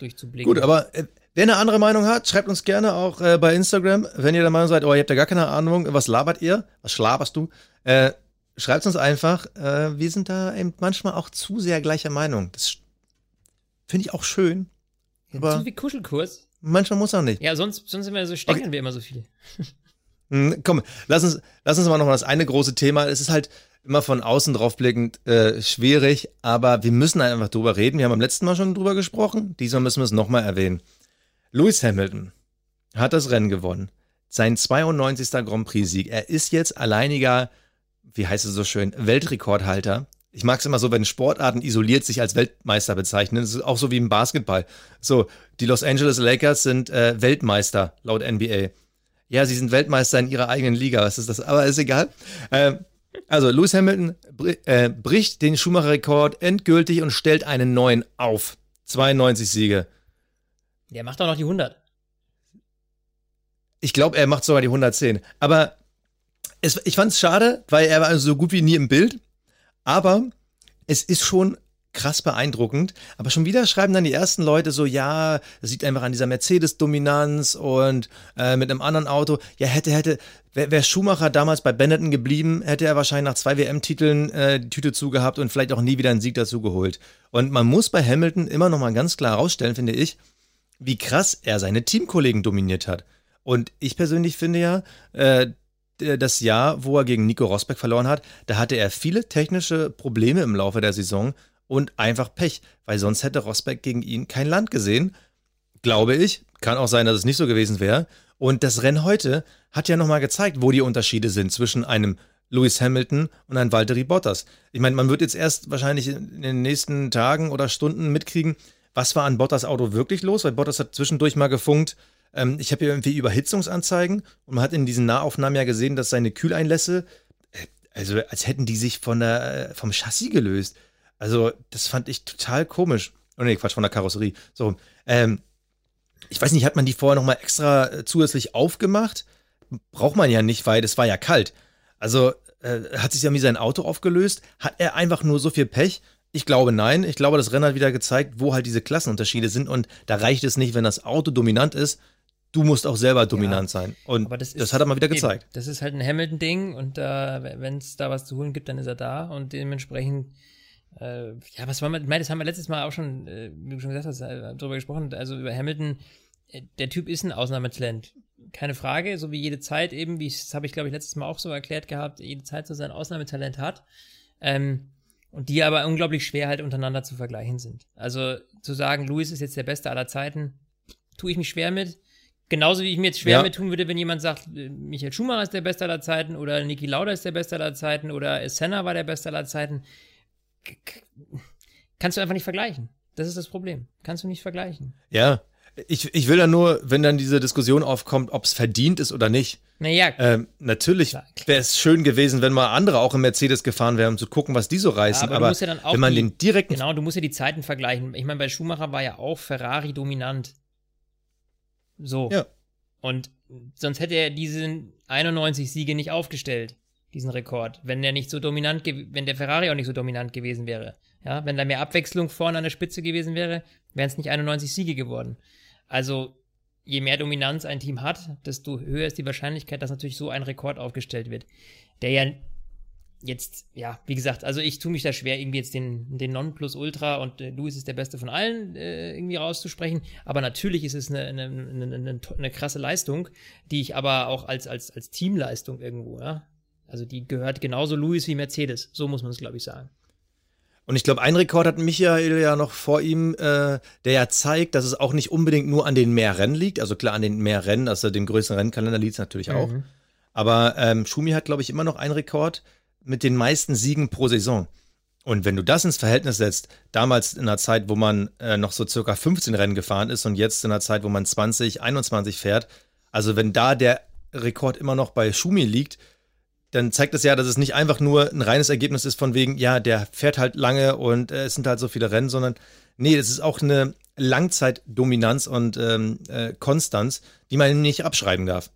durchzublicken. Gut, aber äh, wer eine andere Meinung hat, schreibt uns gerne auch äh, bei Instagram. Wenn ihr der Meinung seid, oh, ihr habt ja gar keine Ahnung, was labert ihr? Was schlaberst du? Äh, schreibt uns einfach. Äh, wir sind da eben manchmal auch zu sehr gleicher Meinung. Das finde ich auch schön. Aber so wie Kuschelkurs. Manchmal muss auch nicht. Ja, sonst, sonst sind wir so, stecken okay. wir immer so viel. Hm, komm, lass uns, lass uns mal noch mal das eine große Thema. Es ist halt immer von außen drauf blickend äh, schwierig, aber wir müssen einfach drüber reden. Wir haben beim letzten Mal schon drüber gesprochen. Diesmal müssen wir es nochmal erwähnen. Lewis Hamilton hat das Rennen gewonnen. Sein 92. Grand Prix-Sieg. Er ist jetzt alleiniger, wie heißt es so schön, Weltrekordhalter. Ich mag es immer so, wenn Sportarten isoliert sich als Weltmeister bezeichnen. Das ist auch so wie im Basketball. So, die Los Angeles Lakers sind äh, Weltmeister laut NBA. Ja, sie sind Weltmeister in ihrer eigenen Liga. Was ist das? Aber ist egal. Äh, also, Lewis Hamilton br äh, bricht den Schumacher-Rekord endgültig und stellt einen neuen auf. 92 Siege. Der macht doch noch die 100. Ich glaube, er macht sogar die 110. Aber es, ich fand es schade, weil er war also so gut wie nie im Bild. Aber es ist schon krass beeindruckend. Aber schon wieder schreiben dann die ersten Leute so, ja, das sieht einfach an dieser Mercedes-Dominanz und äh, mit einem anderen Auto. Ja, hätte, hätte, wäre wär Schumacher damals bei Benetton geblieben, hätte er wahrscheinlich nach zwei WM-Titeln äh, die Tüte zugehabt und vielleicht auch nie wieder einen Sieg dazu geholt. Und man muss bei Hamilton immer noch mal ganz klar herausstellen, finde ich, wie krass er seine Teamkollegen dominiert hat. Und ich persönlich finde ja, äh, das Jahr, wo er gegen Nico Rosberg verloren hat, da hatte er viele technische Probleme im Laufe der Saison und einfach Pech, weil sonst hätte Rosberg gegen ihn kein Land gesehen. Glaube ich. Kann auch sein, dass es nicht so gewesen wäre. Und das Rennen heute hat ja nochmal gezeigt, wo die Unterschiede sind zwischen einem Lewis Hamilton und einem Valtteri Bottas. Ich meine, man wird jetzt erst wahrscheinlich in den nächsten Tagen oder Stunden mitkriegen, was war an Bottas Auto wirklich los, weil Bottas hat zwischendurch mal gefunkt, ähm, ich habe hier irgendwie Überhitzungsanzeigen und man hat in diesen Nahaufnahmen ja gesehen, dass seine Kühleinlässe, äh, also als hätten die sich von der, vom Chassis gelöst. Also, das fand ich total komisch. Oh nee, Quatsch, von der Karosserie. So, ähm, ich weiß nicht, hat man die vorher nochmal extra äh, zusätzlich aufgemacht? Braucht man ja nicht, weil das war ja kalt. Also, äh, hat sich ja wie sein Auto aufgelöst? Hat er einfach nur so viel Pech? Ich glaube nein. Ich glaube, das Rennen hat wieder gezeigt, wo halt diese Klassenunterschiede sind. Und da reicht es nicht, wenn das Auto dominant ist. Du musst auch selber dominant ja, sein. Und das, das, hat er mal wieder gezeigt. Das ist halt ein Hamilton-Ding. Und äh, wenn es da was zu holen gibt, dann ist er da. Und dementsprechend äh, ja, was war mit, das haben wir letztes Mal auch schon, äh, wie du schon gesagt hast, äh, darüber gesprochen, also über Hamilton, äh, der Typ ist ein Ausnahmetalent. keine Frage, so wie jede Zeit eben, wie das habe ich glaube ich letztes Mal auch so erklärt gehabt, jede Zeit so sein Ausnahmetalent hat. Ähm, und die aber unglaublich schwer halt untereinander zu vergleichen sind. Also zu sagen, Louis ist jetzt der Beste aller Zeiten, tue ich mich schwer mit. Genauso wie ich mir jetzt schwer ja. mit tun würde, wenn jemand sagt, äh, Michael Schumacher ist der Beste aller Zeiten oder Niki Lauda ist der Beste aller Zeiten oder Senna war der Beste aller Zeiten. Kannst du einfach nicht vergleichen. Das ist das Problem. Kannst du nicht vergleichen. Ja, ich, ich will da nur, wenn dann diese Diskussion aufkommt, ob es verdient ist oder nicht. Naja. Ähm, natürlich wäre es schön gewesen, wenn mal andere auch im Mercedes gefahren wären, um zu gucken, was die so reißen. Ja, aber, aber ja wenn man die, den direkten. Genau, du musst ja die Zeiten vergleichen. Ich meine, bei Schumacher war ja auch Ferrari dominant. So. Ja. Und sonst hätte er diesen 91 Siege nicht aufgestellt, diesen Rekord, wenn der nicht so dominant, wenn der Ferrari auch nicht so dominant gewesen wäre. Ja, wenn da mehr Abwechslung vorne an der Spitze gewesen wäre, wären es nicht 91 Siege geworden. Also je mehr Dominanz ein Team hat, desto höher ist die Wahrscheinlichkeit, dass natürlich so ein Rekord aufgestellt wird. Der ja jetzt, ja, wie gesagt, also ich tue mich da schwer, irgendwie jetzt den, den Nonplusultra und äh, Louis ist der Beste von allen äh, irgendwie rauszusprechen. Aber natürlich ist es eine, eine, eine, eine, krasse Leistung, die ich aber auch als, als, als Teamleistung irgendwo, ja. Also die gehört genauso Louis wie Mercedes. So muss man es, glaube ich, sagen. Und ich glaube, ein Rekord hat Michael ja noch vor ihm, äh, der ja zeigt, dass es auch nicht unbedingt nur an den mehr Rennen liegt. Also klar, an den mehr Rennen, also dem größeren Rennkalender liegt es natürlich mhm. auch. Aber ähm, Schumi hat, glaube ich, immer noch einen Rekord mit den meisten Siegen pro Saison. Und wenn du das ins Verhältnis setzt, damals in einer Zeit, wo man äh, noch so circa 15 Rennen gefahren ist und jetzt in einer Zeit, wo man 20, 21 fährt, also wenn da der Rekord immer noch bei Schumi liegt, dann zeigt es ja, dass es nicht einfach nur ein reines Ergebnis ist von wegen, ja, der fährt halt lange und äh, es sind halt so viele Rennen, sondern nee, es ist auch eine Langzeitdominanz und ähm, äh, Konstanz, die man nicht abschreiben darf.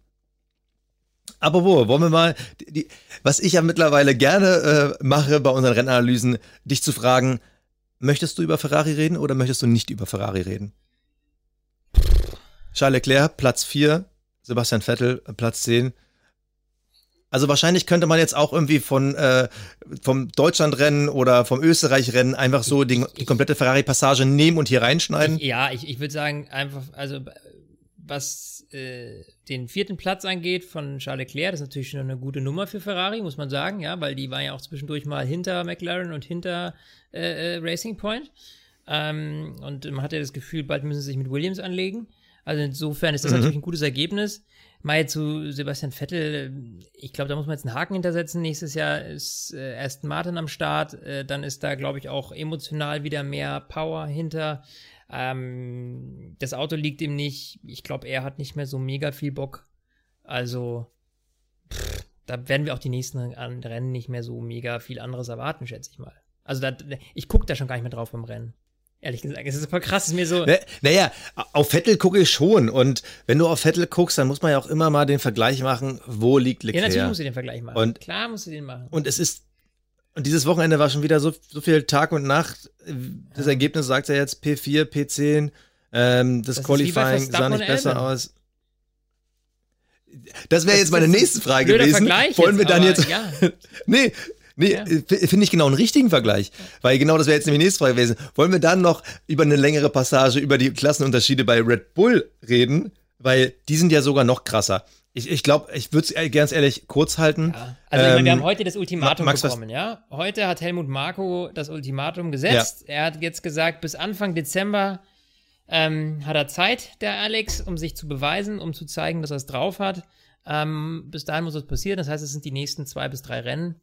Aber wo, wollen wir mal, die, die, was ich ja mittlerweile gerne äh, mache bei unseren Rennanalysen, dich zu fragen, möchtest du über Ferrari reden oder möchtest du nicht über Ferrari reden? Charles Leclerc, Platz 4, Sebastian Vettel, Platz 10. Also wahrscheinlich könnte man jetzt auch irgendwie von äh, vom Deutschlandrennen oder vom Österreich-Rennen einfach so die, die komplette Ferrari-Passage nehmen und hier reinschneiden. Ich, ja, ich, ich würde sagen, einfach, also was äh, den vierten Platz angeht von Charles Leclerc, das ist natürlich schon eine gute Nummer für Ferrari, muss man sagen, ja, weil die war ja auch zwischendurch mal hinter McLaren und hinter äh, äh, Racing Point. Ähm, und man hat ja das Gefühl, bald müssen sie sich mit Williams anlegen. Also insofern ist das mhm. natürlich ein gutes Ergebnis. Mal zu Sebastian Vettel, ich glaube, da muss man jetzt einen Haken hintersetzen. Nächstes Jahr ist äh, Aston Martin am Start. Äh, dann ist da, glaube ich, auch emotional wieder mehr Power hinter. Ähm, das Auto liegt ihm nicht. Ich glaube, er hat nicht mehr so mega viel Bock. Also, pff, da werden wir auch die nächsten Rennen nicht mehr so mega viel anderes erwarten, schätze ich mal. Also, da, ich gucke da schon gar nicht mehr drauf beim Rennen. Ehrlich gesagt, es ist voll krass, es ist mir so. Naja, auf Vettel gucke ich schon. Und wenn du auf Vettel guckst, dann muss man ja auch immer mal den Vergleich machen, wo liegt Leclerc. Ja, natürlich musst du den Vergleich machen. Und, Klar musst du den machen. Und es ist, und dieses Wochenende war schon wieder so, so viel Tag und Nacht. Das ja. Ergebnis sagt ja jetzt P4, P10. Ähm, das, das Qualifying sah nicht besser aus. Das wäre jetzt meine nächste Frage gewesen. Wollen wir dann jetzt. Ja. nee, Nee, ja. Äh, finde ich genau einen richtigen Vergleich. Weil genau das wäre jetzt nämlich die nächste Frage gewesen. Wollen wir dann noch über eine längere Passage über die Klassenunterschiede bei Red Bull reden? Weil die sind ja sogar noch krasser. Ich, ich glaube, ich würde es ganz ehrlich kurz halten. Ja. Also ähm, meine, wir haben heute das Ultimatum Max, bekommen, ja. Heute hat Helmut Marko das Ultimatum gesetzt. Ja. Er hat jetzt gesagt, bis Anfang Dezember ähm, hat er Zeit, der Alex, um sich zu beweisen, um zu zeigen, dass er es drauf hat. Ähm, bis dahin muss das passieren. Das heißt, es sind die nächsten zwei bis drei Rennen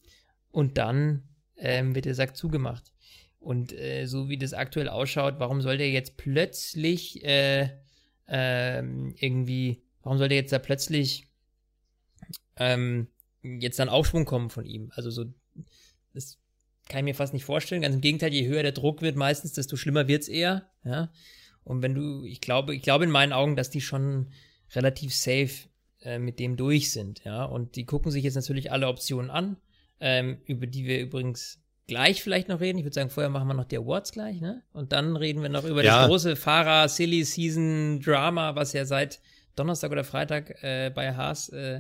und dann ähm, wird der Sack zugemacht. Und äh, so wie das aktuell ausschaut, warum soll der jetzt plötzlich äh, ähm, irgendwie, warum soll der jetzt da plötzlich ähm, jetzt dann Aufschwung kommen von ihm? Also so, das kann ich mir fast nicht vorstellen. Ganz im Gegenteil, je höher der Druck wird meistens, desto schlimmer wird's eher. Ja. Und wenn du, ich glaube, ich glaube in meinen Augen, dass die schon relativ safe äh, mit dem durch sind. Ja. Und die gucken sich jetzt natürlich alle Optionen an ähm, über die wir übrigens gleich vielleicht noch reden. Ich würde sagen, vorher machen wir noch die Awards gleich, ne? Und dann reden wir noch über ja. das große Fahrer Silly Season Drama, was ja seit Donnerstag oder Freitag äh, bei Haas äh,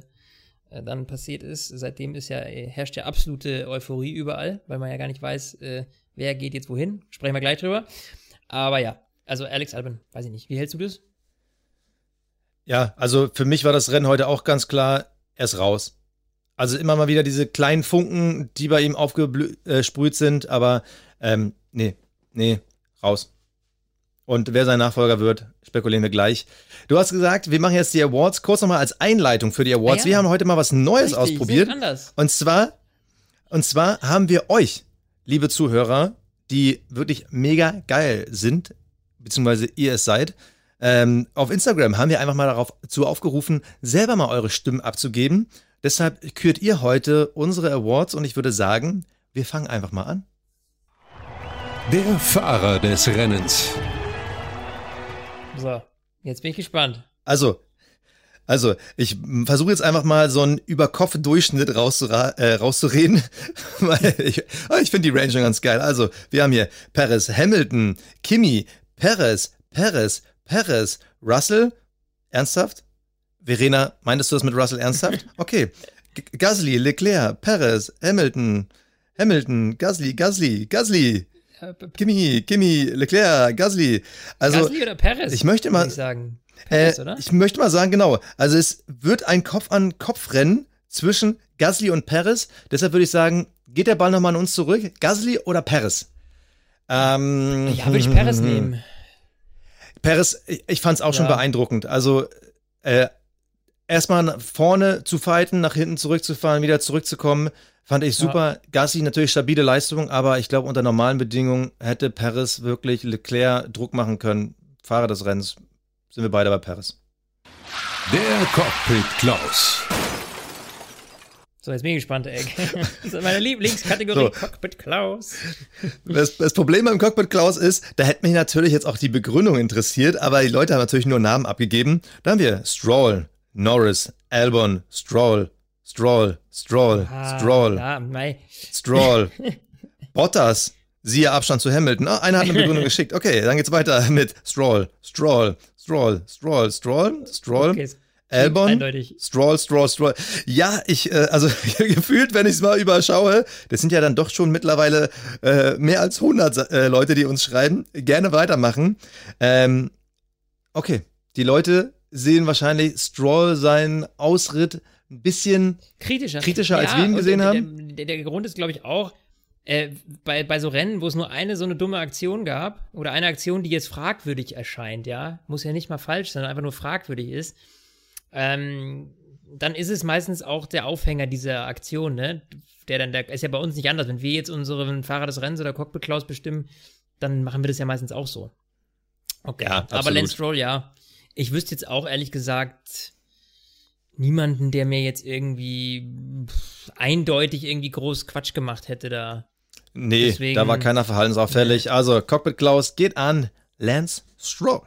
äh, dann passiert ist. Seitdem ist ja äh, herrscht ja absolute Euphorie überall, weil man ja gar nicht weiß, äh, wer geht jetzt wohin. Sprechen wir gleich drüber. Aber ja, also Alex Albin, weiß ich nicht. Wie hältst du das? Ja, also für mich war das Rennen heute auch ganz klar, er ist raus. Also immer mal wieder diese kleinen Funken, die bei ihm aufgesprüht sind, aber ähm, nee, nee, raus. Und wer sein Nachfolger wird, spekulieren wir gleich. Du hast gesagt, wir machen jetzt die Awards. Kurz nochmal als Einleitung für die Awards. Ah, ja. Wir haben heute mal was Neues Richtig, ausprobiert. Und zwar, und zwar haben wir euch, liebe Zuhörer, die wirklich mega geil sind, beziehungsweise ihr es seid, ähm, auf Instagram haben wir einfach mal darauf zu aufgerufen, selber mal eure Stimmen abzugeben. Deshalb kürt ihr heute unsere Awards und ich würde sagen, wir fangen einfach mal an. Der Fahrer des Rennens. So, jetzt bin ich gespannt. Also, also, ich versuche jetzt einfach mal so einen Über-Kopf-Durchschnitt rauszura äh, rauszureden, weil ich, ich finde die Range schon ganz geil. Also, wir haben hier Perez, Hamilton, Kimi, Perez, Perez, Perez, Russell, ernsthaft? Verena, meintest du das mit Russell ernsthaft? Okay. G Gasly, Leclerc, Perez, Hamilton, Hamilton, Gasly, Gasly, Gasly, Kimi, Kimi, Leclerc, Gasly. Also, Gasly oder Perez? ich möchte mal- Ich sagen. Perez, äh, oder? ich möchte mal sagen, genau. Also es wird ein Kopf-an-Kopf-Rennen zwischen Gasly und Perez. Deshalb würde ich sagen, geht der Ball nochmal an uns zurück? Gasly oder Perez? Ähm, ja, würde ich Perez nehmen. Perez, ich, ich fand es auch schon Ja. beeindruckend. Also äh, erstmal nach vorne zu fighten, nach hinten zurückzufahren, wieder zurückzukommen, fand ich Ja. super. Gasly natürlich stabile Leistung, aber ich glaube, unter normalen Bedingungen hätte Perez wirklich Leclerc Druck machen können. Fahrer des Rennens sind wir beide bei Perez. Der Cockpit Klaus. So, jetzt bin ich gespannt, ey. Das ist meine Lieblingskategorie, So. Cockpit Klaus. Das, das Problem beim Cockpit Klaus ist, da hätte mich natürlich jetzt auch die Begründung interessiert, aber die Leute haben natürlich nur Namen abgegeben. Da haben wir Stroll, Norris, Albon, Stroll, Stroll, Stroll, Ah, Stroll, Ja. Stroll, Bottas, siehe Abstand zu Hamilton. Ah, einer hat eine Begründung geschickt. Okay, dann geht's weiter mit Stroll, Stroll, Stroll, Stroll, Stroll, Stroll, Okay, Albon, eindeutig. Stroll, Stroll, Stroll. Ja, ich, äh, also gefühlt, wenn ich es mal überschaue, das sind ja dann doch schon mittlerweile äh, mehr als 100 äh, Leute, die uns schreiben. Gerne weitermachen. Ähm, okay, die Leute sehen wahrscheinlich Stroll seinen Ausritt ein bisschen kritischer. Kritischer, als wir ihn gesehen der, haben? Der, der, der Grund ist, glaube ich, auch, äh, bei, bei so Rennen, wo es nur eine so eine dumme Aktion gab, oder eine Aktion, die jetzt fragwürdig erscheint, ja, muss ja nicht mal falsch sein, einfach nur fragwürdig ist, ähm, dann ist es meistens auch der Aufhänger dieser Aktion, ne? Der dann, der ist ja bei uns nicht anders. Wenn wir jetzt unseren Fahrer des Rennens oder Cockpit Klaus bestimmen, dann machen wir das ja meistens auch so. Okay. Ja, Aber. Lance Stroll, ja. Ich wüsste jetzt auch ehrlich gesagt niemanden, der mir jetzt irgendwie pff, eindeutig irgendwie groß Quatsch gemacht hätte da. Nee, Deswegen- da war keiner verhaltensauffällig. Also, Cockpit Klaus geht an Lance Stroll.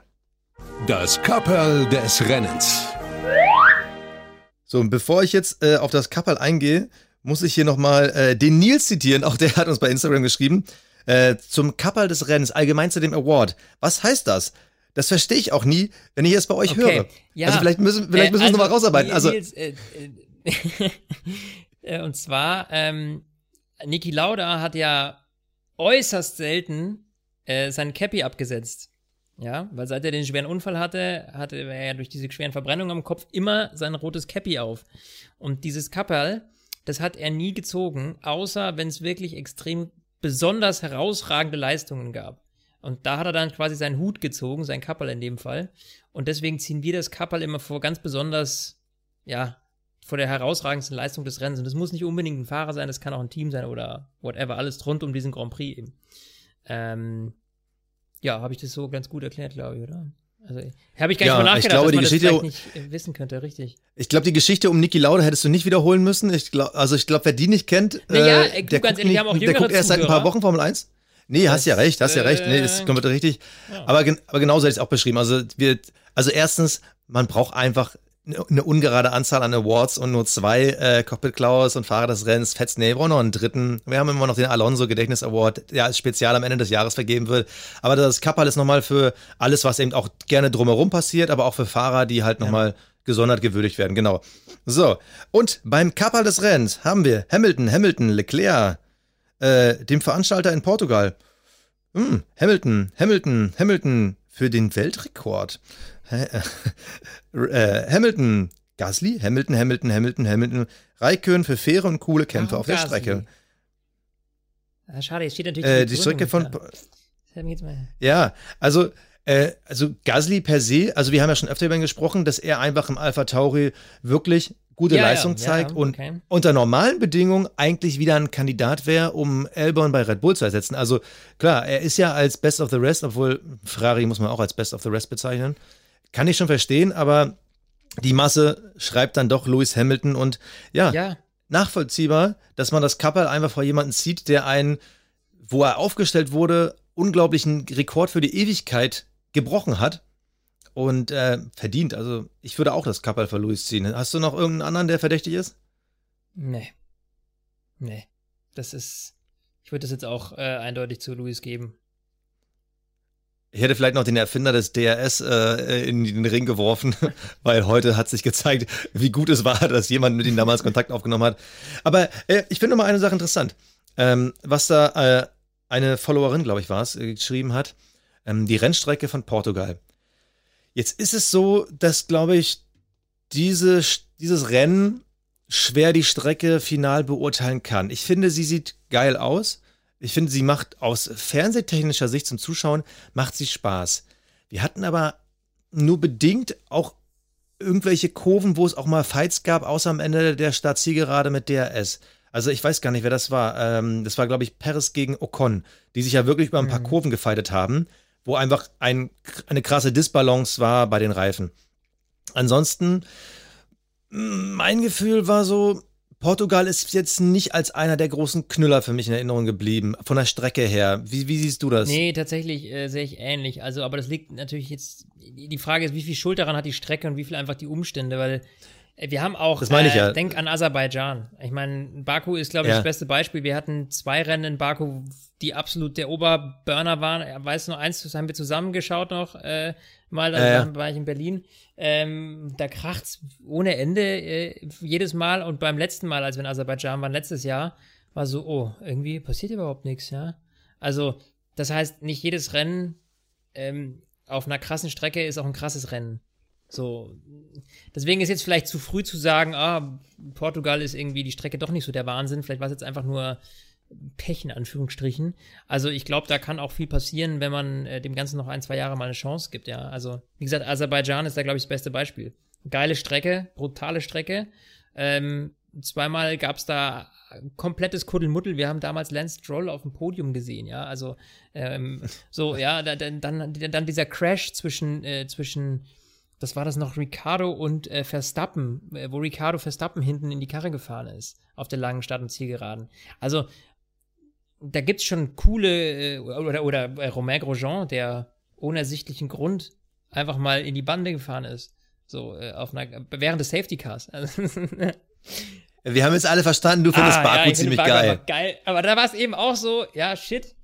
Das Kapperl des Rennens. So, und bevor ich jetzt äh, auf das Kapperl eingehe, muss ich hier nochmal äh, den Nils zitieren. Auch der hat uns bei Instagram geschrieben. Äh, zum Kapperl des Rennens, allgemein zu dem Award. Was heißt das? Das verstehe ich auch nie, wenn ich es bei euch Okay, höre. ja. Also vielleicht müssen, vielleicht Äh, müssen wir es nochmal rausarbeiten. Nils- Also, Nils, äh, äh, äh, und zwar, ähm, Niki Lauda hat ja äußerst selten äh, sein Cappy abgesetzt. Ja, weil seit er den schweren Unfall hatte, hatte er ja durch diese schweren Verbrennungen am Kopf immer sein rotes Cappy auf. Und dieses Kapperl, das hat er nie gezogen, außer wenn es wirklich extrem besonders herausragende Leistungen gab. Und da hat er dann quasi seinen Hut gezogen, sein Kapperl in dem Fall. Und deswegen ziehen wir das Kapperl immer vor ganz besonders, ja, vor der herausragendsten Leistung des Rennens. Und das muss nicht unbedingt ein Fahrer sein, das kann auch ein Team sein oder whatever, alles rund um diesen Grand Prix eben. Ähm, ja, habe ich das so ganz gut erklärt, glaube ich, oder? Also, habe ich gar nicht Ja, mal ich nachgedacht, glaube, dass die man das Geschichte- vielleicht nicht äh, wissen könnte, richtig. ich glaube, die Geschichte um Niki Lauda hättest du nicht wiederholen müssen. Ich glaub, also ich glaube, wer die nicht kennt, Naja, äh, äh, der, ganz guckt ehrlich, nicht, haben auch der guckt erst seit ein paar. Wochen Formel 1. Nee, hast ja Das, recht, hast ja recht. Nee, ist äh, komplett richtig. ja. Aber, aber genauso hätte ich es auch beschrieben. Also, wir, also erstens, man braucht einfach eine, eine ungerade Anzahl an Awards und nur zwei äh, Cockpit Klaus und Fahrer des Rennens. Fetz nee, wir brauchen noch einen dritten. Wir haben immer noch den Alonso Gedächtnis Award, der als Spezial am Ende des Jahres vergeben wird. Aber das Kapperl ist nochmal für alles, was eben auch gerne drumherum passiert, aber auch für Fahrer, die halt nochmal gesondert gewürdigt werden. Genau. So. Und beim Kapperl des Rennens haben wir Hamilton, Hamilton, Leclerc, äh, dem Veranstalter in Portugal. Hm, Hamilton, Hamilton, Hamilton, für den Weltrekord. Hä? äh, Hamilton, Gasly, Hamilton, Hamilton, Hamilton, Hamilton, Raikön für faire und coole Kämpfe auf der? Strecke. Ah, schade, jetzt steht natürlich Äh, die Strecke von. Ja, also, äh, also Gasly per se, also wir haben ja schon öfter über ihn gesprochen, dass er einfach im Alpha Tauri wirklich gute Ja, Leistung ja, zeigt ja, und okay. unter normalen Bedingungen eigentlich wieder ein Kandidat wäre, um Albon bei Red Bull zu ersetzen. Also klar, er ist ja als Best of the Rest, obwohl Ferrari muss man auch als Best of the Rest bezeichnen. Kann ich schon verstehen, aber die Masse schreibt dann doch Lewis Hamilton und ja, Ja, nachvollziehbar, dass man das Kappel einfach vor jemanden zieht, der einen, wo er aufgestellt wurde, unglaublichen Rekord für die Ewigkeit gebrochen hat und äh, verdient. Also ich würde auch das Kappel für Luis ziehen. Hast du noch irgendeinen anderen, der verdächtig ist? nee. Nee. Das ist. Ich würde das jetzt auch äh, eindeutig zu Luis geben. Ich hätte vielleicht noch den Erfinder des DRS äh, in den Ring geworfen, weil heute hat sich gezeigt, wie gut es war, dass jemand mit ihm damals Kontakt aufgenommen hat. Aber äh, ich finde mal eine Sache interessant, ähm, was da äh, eine Followerin, glaube ich, war es, äh, geschrieben hat. Ähm, die Rennstrecke von Portugal. Jetzt ist es so, dass, glaube ich, diese, dieses Rennen schwer die Strecke final beurteilen kann. Ich finde, sie sieht geil aus. Ich finde, sie macht aus fernsehtechnischer Sicht zum Zuschauen, macht sie Spaß. Wir hatten aber nur bedingt auch irgendwelche Kurven, wo es auch mal Fights gab, außer am Ende der Startzielgerade mit DRS. Also ich weiß gar nicht, wer das war. Ähm, das war, glaube ich, Perez gegen Ocon, die sich ja wirklich über ein paar Mhm. Kurven gefeitet haben, wo einfach ein, eine krasse Disbalance war bei den Reifen. Ansonsten, mein Gefühl war so, Portugal ist jetzt nicht als einer der großen Knüller für mich in Erinnerung geblieben, von der Strecke her. Wie, wie siehst du das? Nee, tatsächlich äh, sehe ich ähnlich. Also, aber das liegt natürlich jetzt. Die Frage ist, wie viel Schuld daran hat die Strecke und wie viel einfach die Umstände, weil wir haben auch. Das meine ich äh, ja. Denk an Aserbaidschan. Ich meine, Baku ist, glaube ich, Ja. das beste Beispiel. Wir hatten zwei Rennen in Baku, die absolut der Oberburner waren. Weißt du noch, eins das haben wir zusammengeschaut noch äh, mal, da Ja, ja. war ich in Berlin. Ähm, da kracht's ohne Ende äh, jedes Mal und beim letzten Mal, als wir in Aserbaidschan waren, letztes Jahr, war so, oh, irgendwie passiert überhaupt nichts, ja. Also, das heißt, nicht jedes Rennen ähm, auf einer krassen Strecke ist auch ein krasses Rennen. So, deswegen ist jetzt vielleicht zu früh zu sagen, ah, Portugal ist irgendwie die Strecke doch nicht so der Wahnsinn. Vielleicht war es jetzt einfach nur Pech in Anführungsstrichen. Also ich glaube, da kann auch viel passieren, wenn man äh, dem Ganzen noch ein, zwei Jahre mal eine Chance gibt, ja. Also, wie gesagt, Aserbaidschan ist da, glaube ich, das beste Beispiel. Geile Strecke, brutale Strecke. Ähm, zweimal gab es da komplettes Kuddelmuddel. Wir haben damals Lance Stroll auf dem Podium gesehen, ja. Also ähm, so, ja, da- dann, dann, dann dieser Crash zwischen, äh, zwischen, das war das noch Ricardo und äh, Verstappen, äh, wo Ricardo Verstappen hinten in die Karre gefahren ist, auf der langen Start- und Zielgeraden. Also, da gibt's schon coole, äh, oder, oder äh, Romain Grosjean, der ohne ersichtlichen Grund einfach mal in die Bande gefahren ist. So, äh, auf einer, während des Safety Cars. Wir haben jetzt alle verstanden, du findest Ah, Baku finde ziemlich Baku geil. aber geil. Aber da war es eben auch so, ja, shit,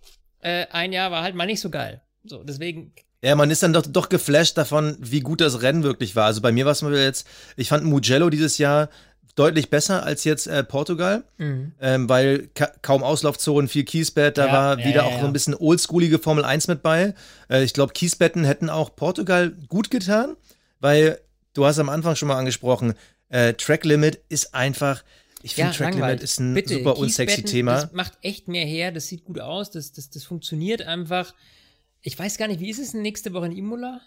äh, ein Jahr war halt mal nicht so geil. So, deswegen, Ja, man ist dann doch, doch geflasht davon, wie gut das Rennen wirklich war. Also bei mir war es mal jetzt, ich fand Mugello dieses Jahr deutlich besser als jetzt äh, Portugal, mhm. ähm, weil ka kaum Auslaufzonen, viel Kiesbett, da Ja, war ja, wieder ja, auch so ein bisschen oldschoolige Formel 1 mit bei. Äh, ich glaube, Kiesbetten hätten auch Portugal gut getan, weil du hast am Anfang schon mal angesprochen, äh, Track Limit ist einfach, ich finde Track. Limit ist ein Bitte, super unsexy Thema. Das macht echt mehr her, das sieht gut aus, das, das, das funktioniert einfach. Ich weiß gar nicht, wie ist es nächste Woche in Imola?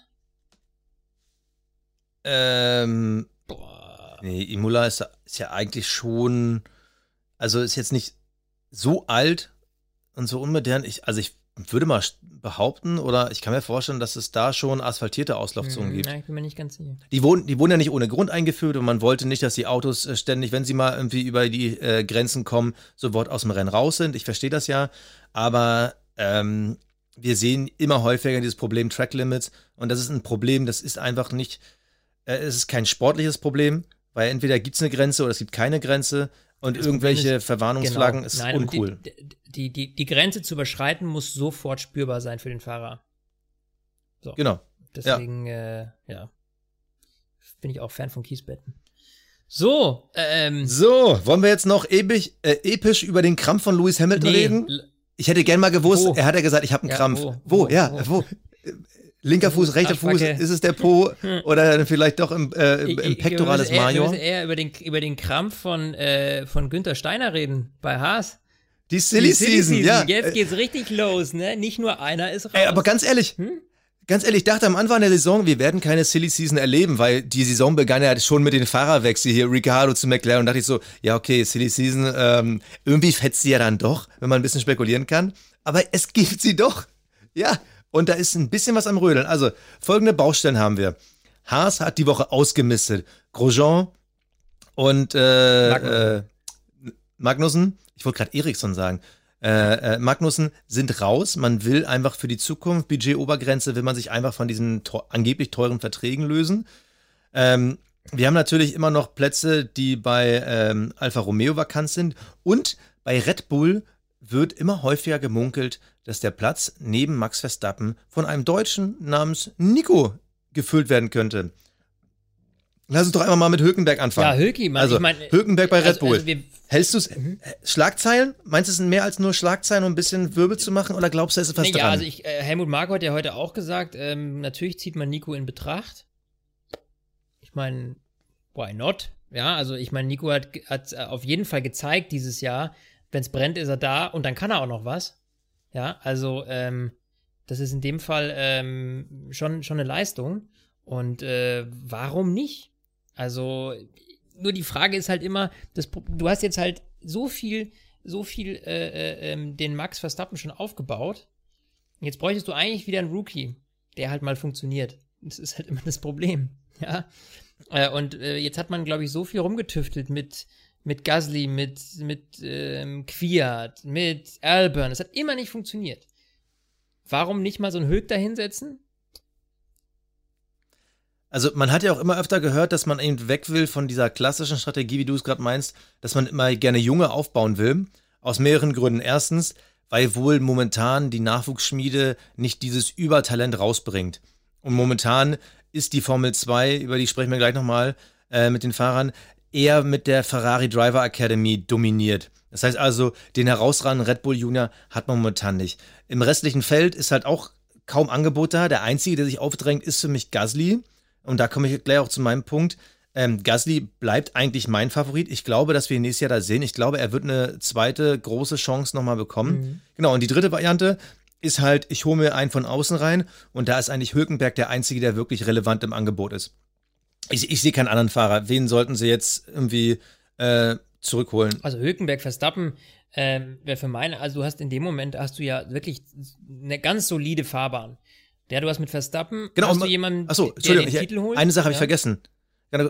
Ähm, Boah. Nee, Imola ist, ist ja eigentlich schon, also ist jetzt nicht so alt und so unmodern. Ich, also ich würde mal behaupten, oder ich kann mir vorstellen, dass es da schon asphaltierte Auslaufzonen Hm, gibt. Ja, ich bin mir nicht ganz sicher. Die wurden, die wurden ja nicht ohne Grund eingeführt und man wollte nicht, dass die Autos äh, ständig, wenn sie mal irgendwie über die äh, Grenzen kommen, sofort aus dem Rennen raus sind. Ich verstehe das ja, aber ähm, wir sehen immer häufiger dieses Problem Track Limits und das ist ein Problem, das ist einfach nicht, äh, es ist kein sportliches Problem, weil entweder gibt es eine Grenze oder es gibt keine Grenze und Das irgendwelche Problem Verwarnungsflaggen Genau. ist Nein, uncool. Die, die, die, Grenze zu überschreiten muss sofort spürbar sein für den Fahrer. So. genau. Deswegen, äh, ja. Bin ich auch Fan von Kiesbetten. So, ähm. So, wollen wir jetzt noch episch, äh, episch über den Krampf von Lewis Hamilton nee, reden? Ich hätte gern mal gewusst, Wo? er hat ja gesagt, ich habe einen Ja, Krampf. wo? Wo? Wo? Ja, Wo? Linker Fuß, rechter Fuß, ist es der Po oder vielleicht doch im, äh, im, Ich- im ich- müssen eher- Wir Major? müssen eher über den, über den Krampf von, äh, von Günther Steiner reden, bei Haas. Die Silly, Die Silly Season, ja. Jetzt geht's richtig los, ne? Nicht nur einer ist raus. Ey, aber ganz ehrlich, Hm? Ganz ehrlich, ich dachte am Anfang der Saison, wir werden keine Silly Season erleben, weil die Saison begann ja schon mit den Fahrerwechsel hier, Ricardo zu McLaren und dachte ich so, ja okay, Silly Season, ähm, irgendwie fetzt sie ja dann doch, wenn man ein bisschen spekulieren kann, aber es gibt sie doch, ja, und da ist ein bisschen was am Rödeln. Also, folgende Baustellen haben wir. Haas hat die Woche ausgemistet, Grosjean und äh, Magnussen. äh, Magnussen, ich wollte gerade Eriksson sagen, äh, äh, Magnussen sind raus. Man will einfach für die Zukunft, Budgetobergrenze, will man sich einfach von diesen teu angeblich teuren Verträgen lösen. Ähm, wir haben natürlich immer noch Plätze, die bei ähm, Alfa Romeo vakant sind. Und bei Red Bull wird immer häufiger gemunkelt, dass der Platz neben Max Verstappen von einem Deutschen namens Nico gefüllt werden könnte. Lass uns doch einmal mal mit Hülkenberg anfangen. Ja, Hülki, Mann, Also, ich meine. Hülkenberg bei Red also, Bull. Also wir, Hältst du es? Schlagzeilen? Meinst du, es sind mehr als nur Schlagzeilen, um ein bisschen Wirbel zu machen? Oder glaubst du, es ist was nee, dran? ja, also ich, äh, Helmut Marko hat ja heute auch gesagt, ähm, natürlich zieht man Nico in Betracht. Ich meine, why not? Ja, also ich meine, Nico hat, hat äh, auf jeden Fall gezeigt dieses Jahr, wenn es brennt, ist er da und dann kann er auch noch was. Ja, also ähm, das ist in dem Fall ähm, schon, schon eine Leistung. Und äh, warum nicht? Also, nur die Frage ist halt immer, das, du hast jetzt halt so viel, so viel äh, äh, ähm, den Max Verstappen schon aufgebaut. Jetzt bräuchtest du eigentlich wieder einen Rookie, der halt mal funktioniert. Das ist halt immer das Problem. Ja. Äh, und äh, jetzt hat man, glaube ich, so viel rumgetüftelt mit, mit Gasly, mit, mit ähm, Kwiat, mit Albern. Es hat immer nicht funktioniert. Warum nicht mal so einen Höck da hinsetzen? Also man hat ja auch immer öfter gehört, dass man eben weg will von dieser klassischen Strategie, wie du es gerade meinst, dass man immer gerne Junge aufbauen will. Aus mehreren Gründen. Erstens, weil wohl momentan die Nachwuchsschmiede nicht dieses Übertalent rausbringt. Und momentan ist die Formel 2, über die sprechen wir gleich nochmal, äh, mit den Fahrern, eher mit der Ferrari Driver Academy dominiert. Das heißt also, den herausragenden Red Bull Junior hat man momentan nicht. Im restlichen Feld ist halt auch kaum Angebot da. Der einzige, der sich aufdrängt, ist für mich Gasly. Und da komme ich gleich auch zu meinem Punkt. Ähm, Gasly bleibt eigentlich mein Favorit. Ich glaube, dass wir ihn nächstes Jahr da sehen. Ich glaube, er wird eine zweite große Chance nochmal bekommen. Genau, und die dritte Variante ist halt, ich hole mir einen von außen rein und da ist eigentlich Hülkenberg der Einzige, der wirklich relevant im Angebot ist. Ich, ich sehe keinen anderen Fahrer. Wen sollten sie jetzt irgendwie äh, zurückholen? Also Hülkenberg, Verstappen, ähm, wäre für meine, also du hast in dem Moment, hast du ja wirklich eine ganz solide Fahrbahn. Ja, du hast mit Verstappen, Genau, hast du ma- jemanden, Achso, der den Titel holt. eine Sache habe ich ja? vergessen.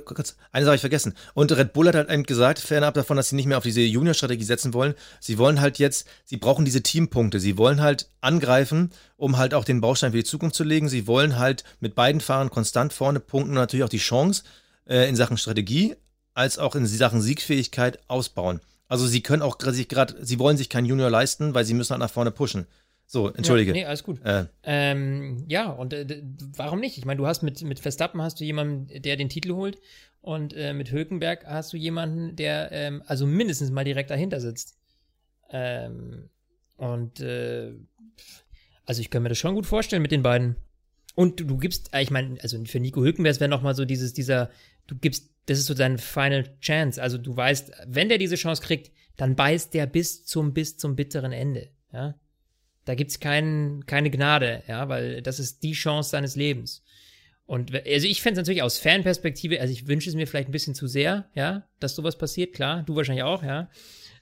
Kurz, eine Sache habe ich vergessen. Und Red Bull hat halt eben gesagt, fernab davon, dass sie nicht mehr auf diese Junior-Strategie setzen wollen, sie wollen halt jetzt, sie brauchen diese Teampunkte. Sie wollen halt angreifen, um halt auch den Baustein für die Zukunft zu legen. Sie wollen halt mit beiden Fahrern konstant vorne punkten und natürlich auch die Chance äh, in Sachen Strategie als auch in Sachen Siegfähigkeit ausbauen. Also sie können auch sich gerade, sie wollen sich keinen Junior leisten, weil sie müssen halt nach vorne pushen. So, entschuldige. Ja, nee, alles gut. äh, Ähm, ja, und äh, warum nicht? Ich meine, du hast mit, mit Verstappen hast du jemanden, der den Titel holt und äh, mit Hülkenberg hast du jemanden, der ähm, also mindestens mal direkt dahinter sitzt. Ähm, und äh, also ich kann mir das schon gut vorstellen mit den beiden. Und du, du gibst, äh, ich meine, also für Nico Hülkenberg wäre noch mal so dieses, dieser, du gibst, das ist so dein Final Chance. Also du weißt, wenn der diese Chance kriegt, dann beißt der bis zum, bis zum bitteren Ende. Ja. Da gibt's kein, keine Gnade, ja, weil das ist die Chance seines Lebens. Und also ich fände es natürlich aus Fanperspektive, also ich wünsche es mir vielleicht ein bisschen zu sehr, ja, dass sowas passiert, klar, du wahrscheinlich auch, ja.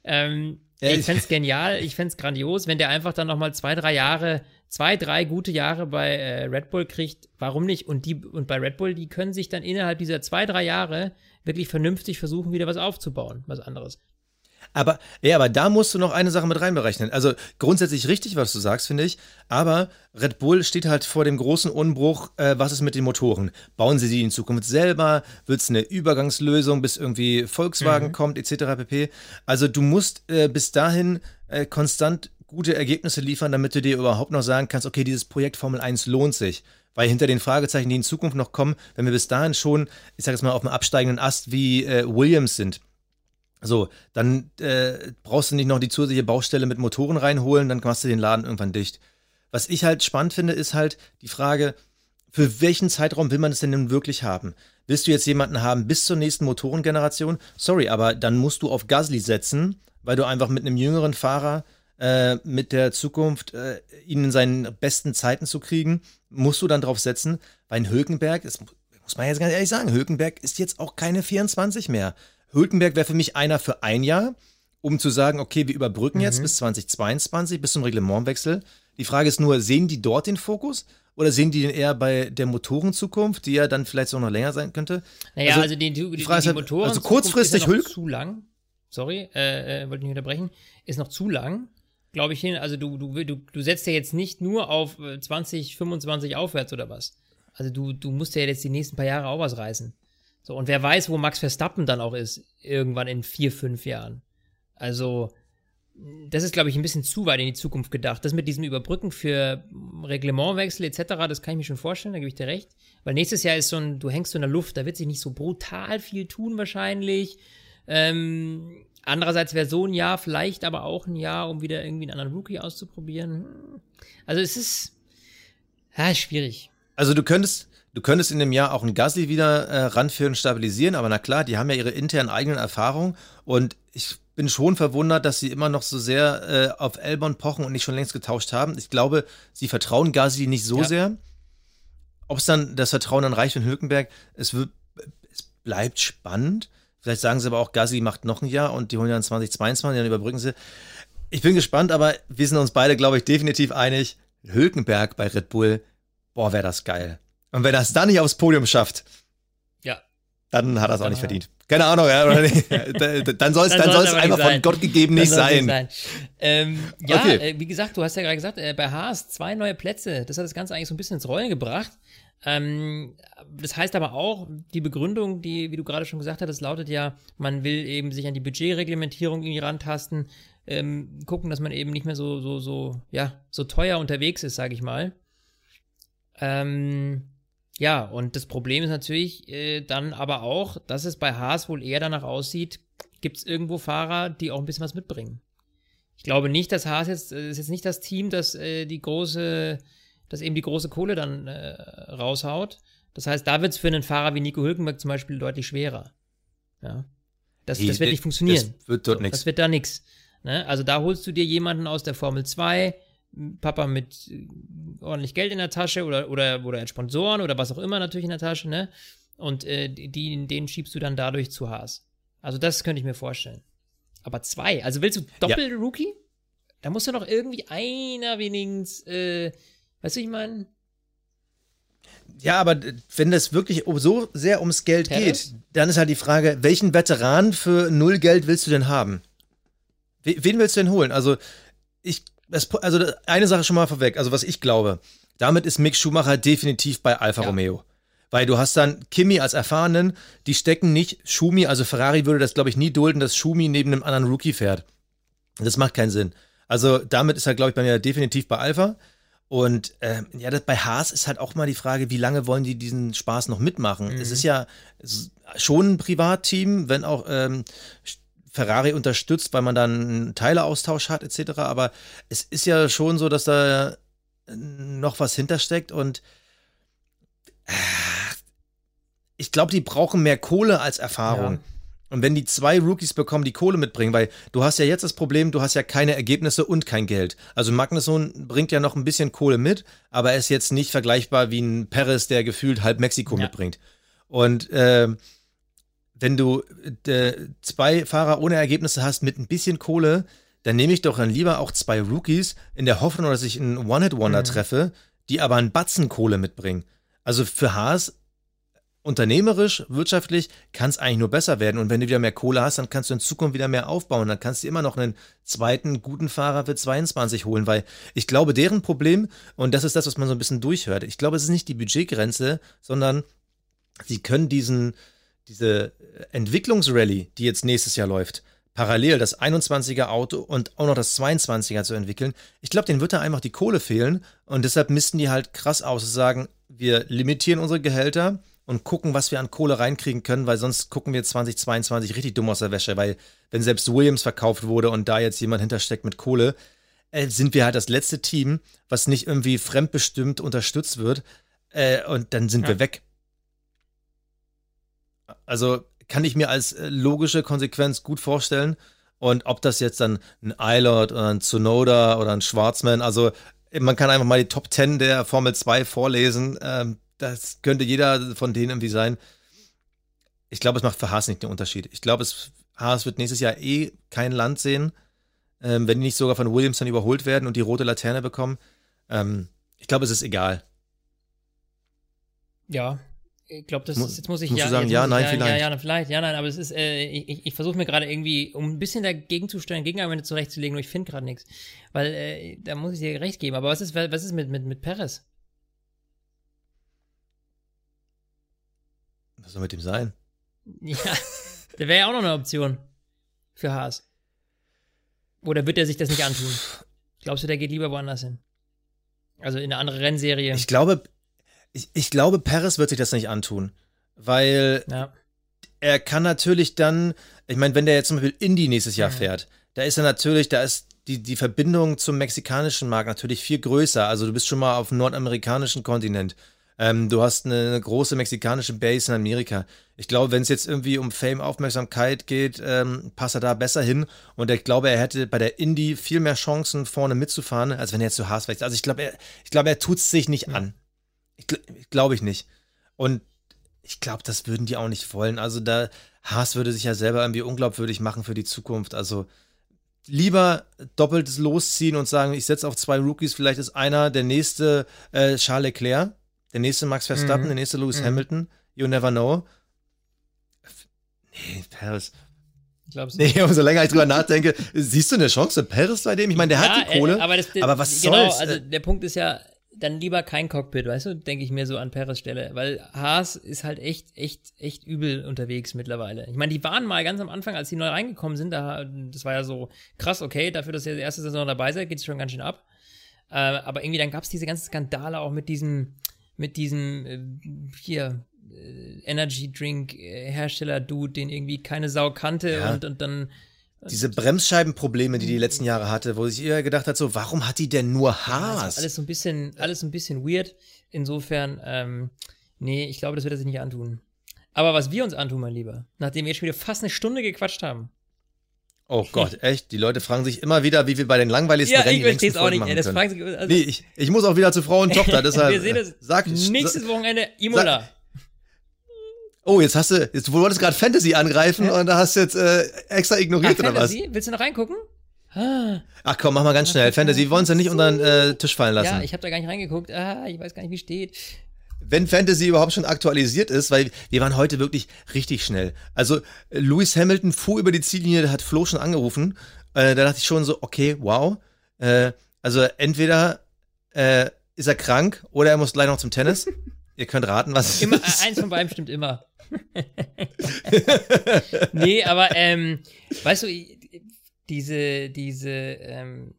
Ähm, Ja, ich- fände es genial, ich fände es grandios, wenn der einfach dann nochmal zwei, drei Jahre, zwei, drei gute Jahre bei äh, Red Bull kriegt, warum nicht? Und die, und bei Red Bull, die können sich dann innerhalb dieser zwei, drei Jahre wirklich vernünftig versuchen, wieder was aufzubauen, was anderes. Aber, ja, aber da musst du noch eine Sache mit reinberechnen. Also grundsätzlich richtig, was du sagst, finde ich. Aber Red Bull steht halt vor dem großen Unbruch, äh, was ist mit den Motoren? Bauen sie die in Zukunft selber? Wird es eine Übergangslösung, bis irgendwie Volkswagen kommt, etc. pp. Also du musst äh, bis dahin äh, konstant gute Ergebnisse liefern, damit du dir überhaupt noch sagen kannst, okay, dieses Projekt Formel 1 lohnt sich. Weil hinter den Fragezeichen, die in Zukunft noch kommen, wenn wir bis dahin schon, ich sag jetzt mal, auf dem absteigenden Ast wie äh, Williams sind, so, dann äh, brauchst du nicht noch die zusätzliche Baustelle mit Motoren reinholen, dann machst du den Laden irgendwann dicht. Was ich halt spannend finde, ist halt die Frage, für welchen Zeitraum will man es denn nun wirklich haben? Willst du jetzt jemanden haben bis zur nächsten Motorengeneration? Sorry, aber dann musst du auf Gasly setzen, weil du einfach mit einem jüngeren Fahrer äh, mit der Zukunft, äh, ihn in seinen besten Zeiten zu kriegen, musst du dann drauf setzen. Weil ein Hülkenberg, das muss man jetzt ganz ehrlich sagen, Hülkenberg ist jetzt auch keine 24 mehr. Hülkenberg wäre für mich einer für ein Jahr, um zu sagen, okay, wir überbrücken mhm. jetzt bis 2022, bis zum Reglementwechsel. Die Frage ist nur, sehen die dort den Fokus? Oder sehen die den eher bei der Motorenzukunft, die ja dann vielleicht so noch länger sein könnte? Naja, also, also die, die, die, die halt, Motoren also kurzfristig ist zu lang. Sorry, äh, äh, wollte ich nicht unterbrechen. Ist noch zu lang, glaube ich hin. Also du, du, du, du setzt ja jetzt nicht nur auf 20, äh, 25 aufwärts oder was. Also du, du musst ja jetzt die nächsten paar Jahre auch was reißen. So, und wer weiß, wo Max Verstappen dann auch ist, irgendwann in vier, fünf Jahren. Also, das ist, glaube ich, ein bisschen zu weit in die Zukunft gedacht. Das mit diesem Überbrücken für Reglementwechsel etc., das kann ich mir schon vorstellen, da gebe ich dir recht. Weil nächstes Jahr ist so ein, du hängst so in der Luft, da wird sich nicht so brutal viel tun wahrscheinlich. Ähm, andererseits wäre so ein Jahr vielleicht aber auch ein Jahr, um wieder irgendwie einen anderen Rookie auszuprobieren. Also es ist ja, schwierig. Also du könntest, du könntest in dem Jahr auch einen Gasly wieder äh, ranführen, stabilisieren, aber na klar, die haben ja ihre internen eigenen Erfahrungen und ich bin schon verwundert, dass sie immer noch so sehr äh, auf Elbon pochen und nicht schon längst getauscht haben. Ich glaube, sie vertrauen Gasly nicht so ja. sehr. Ob es dann das Vertrauen dann reicht für Hülkenberg, es, wird, es bleibt spannend. Vielleicht sagen sie aber auch, Gasly macht noch ein Jahr und die holen dann 2022, dann überbrücken sie. Ich bin gespannt, aber wir sind uns beide, glaube ich, definitiv einig. Hülkenberg bei Red Bull, boah, wäre das geil. Und wenn er es dann nicht aufs Podium schafft, ja. dann hat er es auch nicht verdient. Keine Ahnung, ja, oder dann soll es dann soll es einfach von Gott gegeben nicht sein. sein. Ähm, ja, okay. äh, wie gesagt, du hast ja gerade gesagt, äh, bei Haas zwei neue Plätze. Das hat das Ganze eigentlich so ein bisschen ins Rollen gebracht. Ähm, das heißt aber auch, die Begründung, die, wie du gerade schon gesagt hast, lautet ja, man will eben sich an die Budgetreglementierung irgendwie rantasten, ähm, gucken, dass man eben nicht mehr so, so, so, ja, so teuer unterwegs ist, sage ich mal. Ähm, ja, und das Problem ist natürlich äh, dann aber auch, dass es bei Haas wohl eher danach aussieht, gibt es irgendwo Fahrer, die auch ein bisschen was mitbringen. Ich glaube nicht, dass Haas jetzt, äh, ist jetzt nicht das Team, das äh, die große, das eben die große Kohle dann äh, raushaut. Das heißt, da wird es für einen Fahrer wie Nico Hülkenberg zum Beispiel deutlich schwerer. Ja. Das, das wird nicht funktionieren. Das wird dort so, nichts. Das wird da nichts. Ne? Also da holst du dir jemanden aus der Formel 2, Papa mit äh, ordentlich Geld in der Tasche oder, oder, oder Sponsoren oder was auch immer natürlich in der Tasche, ne? Und äh, die, den schiebst du dann dadurch zu Haas. Also das könnte ich mir vorstellen. Aber zwei, also willst du Doppel-Rookie? Ja. Da muss ja noch irgendwie einer wenigstens, äh, weißt du, ich meine? Ja, aber wenn das wirklich so sehr ums Geld Perez? geht, dann ist halt die Frage, welchen Veteran für null Geld willst du denn haben? Wen willst du denn holen? Also, ich das, also eine Sache schon mal vorweg, also was ich glaube, damit ist Mick Schumacher definitiv bei Alfa ja. Romeo. Weil du hast dann Kimi als Erfahrenen, die stecken nicht, Schumi, also Ferrari würde das, glaube ich, nie dulden, dass Schumi neben einem anderen Rookie fährt. Das macht keinen Sinn. Also damit ist er, glaube ich, bei mir definitiv bei Alpha. Und äh, ja, das, bei Haas ist halt auch mal die Frage, wie lange wollen die diesen Spaß noch mitmachen? Mhm. Es ist ja schon ein Privatteam, wenn auch ähm, Ferrari unterstützt, weil man dann einen Teileaustausch hat etc. Aber es ist ja schon so, dass da noch was hintersteckt und äh, ich glaube, die brauchen mehr Kohle als Erfahrung. Ja. Und wenn die zwei Rookies bekommen, die Kohle mitbringen, weil du hast ja jetzt das Problem, du hast ja keine Ergebnisse und kein Geld. Also Magnusson bringt ja noch ein bisschen Kohle mit, aber er ist jetzt nicht vergleichbar wie ein Perez, der gefühlt halb Mexiko ja. mitbringt. Und äh, wenn du äh, zwei Fahrer ohne Ergebnisse hast mit ein bisschen Kohle, dann nehme ich doch dann lieber auch zwei Rookies in der Hoffnung, dass ich einen One-Hit-Wonder mhm. treffe, die aber einen Batzen Kohle mitbringen. Also für Haas unternehmerisch, wirtschaftlich kann es eigentlich nur besser werden. Und wenn du wieder mehr Kohle hast, dann kannst du in Zukunft wieder mehr aufbauen. Dann kannst du immer noch einen zweiten guten Fahrer für 22 holen, weil ich glaube, deren Problem, und das ist das, was man so ein bisschen durchhört, ich glaube, es ist nicht die Budgetgrenze, sondern sie können diesen, diese Entwicklungsrallye, die jetzt nächstes Jahr läuft, parallel das 21er Auto und auch noch das 22er zu entwickeln, ich glaube, denen wird da einfach die Kohle fehlen und deshalb missten die halt krass aus und sagen, wir limitieren unsere Gehälter und gucken, was wir an Kohle reinkriegen können, weil sonst gucken wir 2022 richtig dumm aus der Wäsche, weil wenn selbst Williams verkauft wurde und da jetzt jemand hintersteckt mit Kohle, äh, sind wir halt das letzte Team, was nicht irgendwie fremdbestimmt unterstützt wird, Äh, und dann sind Ja. wir weg. Also kann ich mir als äh, logische Konsequenz gut vorstellen. Und ob das jetzt dann ein Eilert oder ein Tsunoda oder ein Schwarzman, also man kann einfach mal die Top 10 der Formel 2 vorlesen. Ähm, das könnte jeder von denen irgendwie sein. Ich glaube, es macht für Haas nicht den Unterschied. Ich glaube, Haas wird nächstes Jahr eh kein Land sehen, ähm, wenn die nicht sogar von Williams dann überholt werden und die rote Laterne bekommen. Ähm, ich glaube, es ist egal. Ja, ich glaube, das ist, jetzt muss ich ja, sagen, ja, muss ich, nein, ja, vielleicht. Ja, ja, vielleicht, ja, nein, aber es ist, äh, ich, ich- ich versuche mir gerade irgendwie, um ein bisschen dagegen zu stellen, Gegenargumente zurechtzulegen, nur ich finde gerade nichts. Weil, äh, da muss ich dir recht geben. Aber was ist, was ist mit, mit, mit Perez? Was soll mit ihm sein? Ja, der wäre ja auch noch eine Option für Haas. Oder wird er sich das nicht antun? Glaubst du, der geht lieber woanders hin? Also in eine andere Rennserie. Ich glaube, ich, ich glaube, Perez wird sich das nicht antun. Weil ja. er kann natürlich dann, ich meine, wenn der jetzt zum Beispiel Indy nächstes Jahr Mhm. fährt, da ist er natürlich, da ist die, die Verbindung zum mexikanischen Markt natürlich viel größer. Also du bist schon mal auf dem nordamerikanischen Kontinent. Ähm, du hast eine, eine große mexikanische Base in Amerika. Ich glaube, wenn es jetzt irgendwie um Fame, Aufmerksamkeit geht, ähm, passt er da besser hin. Und ich glaube, er hätte bei der Indy viel mehr Chancen, vorne mitzufahren, als wenn er jetzt zu Haas wechselt. Also ich glaube, er, ich glaube, er tut es sich nicht an. Ich, gl- glaube ich nicht. Und ich glaube, das würden die auch nicht wollen. Also da, Haas würde sich ja selber irgendwie unglaubwürdig machen für die Zukunft. Also lieber doppeltes losziehen und sagen, ich setze auf zwei Rookies, vielleicht ist einer der nächste äh, Charles Leclerc, der nächste Max Verstappen, Mhm. der nächste Lewis Mhm. Hamilton. You never know. Nee, Paris. Glaubst du? Nee, umso länger ich drüber nachdenke, siehst du eine Chance, Paris bei dem? Ich meine, der hat die äh, Kohle. aber, das, aber was genau, soll's? Also Äh, der Punkt ist ja, dann lieber kein Cockpit, weißt du, denke ich mir so an Perez Stelle, weil Haas ist halt echt, echt, echt übel unterwegs mittlerweile. Ich meine, die waren mal ganz am Anfang, als die neu reingekommen sind, da, das war ja so krass, okay, dafür, dass ihr die erste Saison dabei seid, geht es schon ganz schön ab. Äh, aber irgendwie dann gab es diese ganzen Skandale auch mit diesem, mit diesem äh, hier äh, Energy Drink äh, Hersteller Dude, den irgendwie keine Sau kannte Ja. und, und dann diese Bremsscheibenprobleme, die die letzten Jahre hatte, wo sich ihr gedacht hat, so, warum hat die denn nur Ja, Haas? ist alles so ein bisschen, alles so ein bisschen weird. Insofern, ähm, nee, ich glaube, das wird er sich nicht antun. Aber was wir uns antun, mein Lieber, nachdem wir jetzt schon wieder fast eine Stunde gequatscht haben. Oh Gott, echt? Die Leute fragen sich immer wieder, wie wir bei den langweiligsten Rennen die längsten versteh's Folgen machen Das fragen sich, also, Nee, ich, ich muss auch wieder zu Frau und Tochter, deshalb. wir sehen das sag, nächstes Wochenende Imola. Oh, jetzt hast du, jetzt, du wolltest gerade Fantasy angreifen und da hast du jetzt äh, extra Ah, ignoriert oder was? Fantasy? Willst du noch reingucken? Ah, Ach komm, mach mal ganz schnell. Fantasy, wir wollen es ja nicht unter den äh, Tisch fallen lassen. ja, ich habe da gar nicht reingeguckt. Ah, ich weiß gar nicht, wie steht. Wenn Fantasy überhaupt schon aktualisiert ist, weil wir waren heute wirklich richtig schnell. Also Lewis Hamilton fuhr über die Ziellinie, da hat Flo schon angerufen. Äh, da dachte ich schon so, okay, wow. Äh, also entweder äh, ist er krank oder er muss gleich noch zum Tennis. Ihr könnt raten, was es Immer, ist. äh, eins von beiden stimmt immer. nee, aber ähm, weißt du, diese, diese, ähm,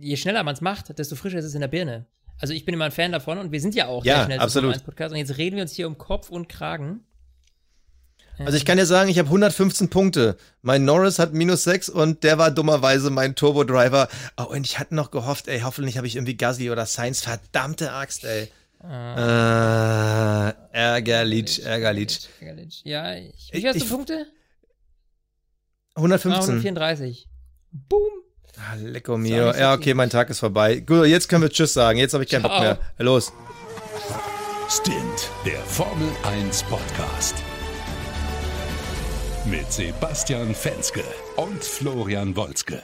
je schneller man es macht, desto frischer ist es in der Birne. Also ich bin immer ein Fan davon und wir sind ja auch Ja, der schnellste absolut. Formel 1 Podcast und jetzt reden wir uns hier um Kopf und Kragen. Also ich kann dir sagen, ich habe 115 Punkte. Mein Norris hat minus 6 und der war dummerweise mein Turbo-Driver. Oh, und ich hatte noch gehofft, ey, hoffentlich habe ich irgendwie Gasly oder Sainz. Verdammte Axt, ey. Ah. Äh, ärgerlich, ärgerlich. Ärgerlich. Ja, ich, wie Ich- viel hast du ich- Punkte? 115. 134. Boom. Ah, lecco mio. Ja, okay, mein Tag ist vorbei. Gut, jetzt können wir Tschüss sagen. Jetzt habe ich keinen Bock mehr. Los. Stint, der Formel 1 Podcast. Mit Sebastian Fenske und Florian Wolzke.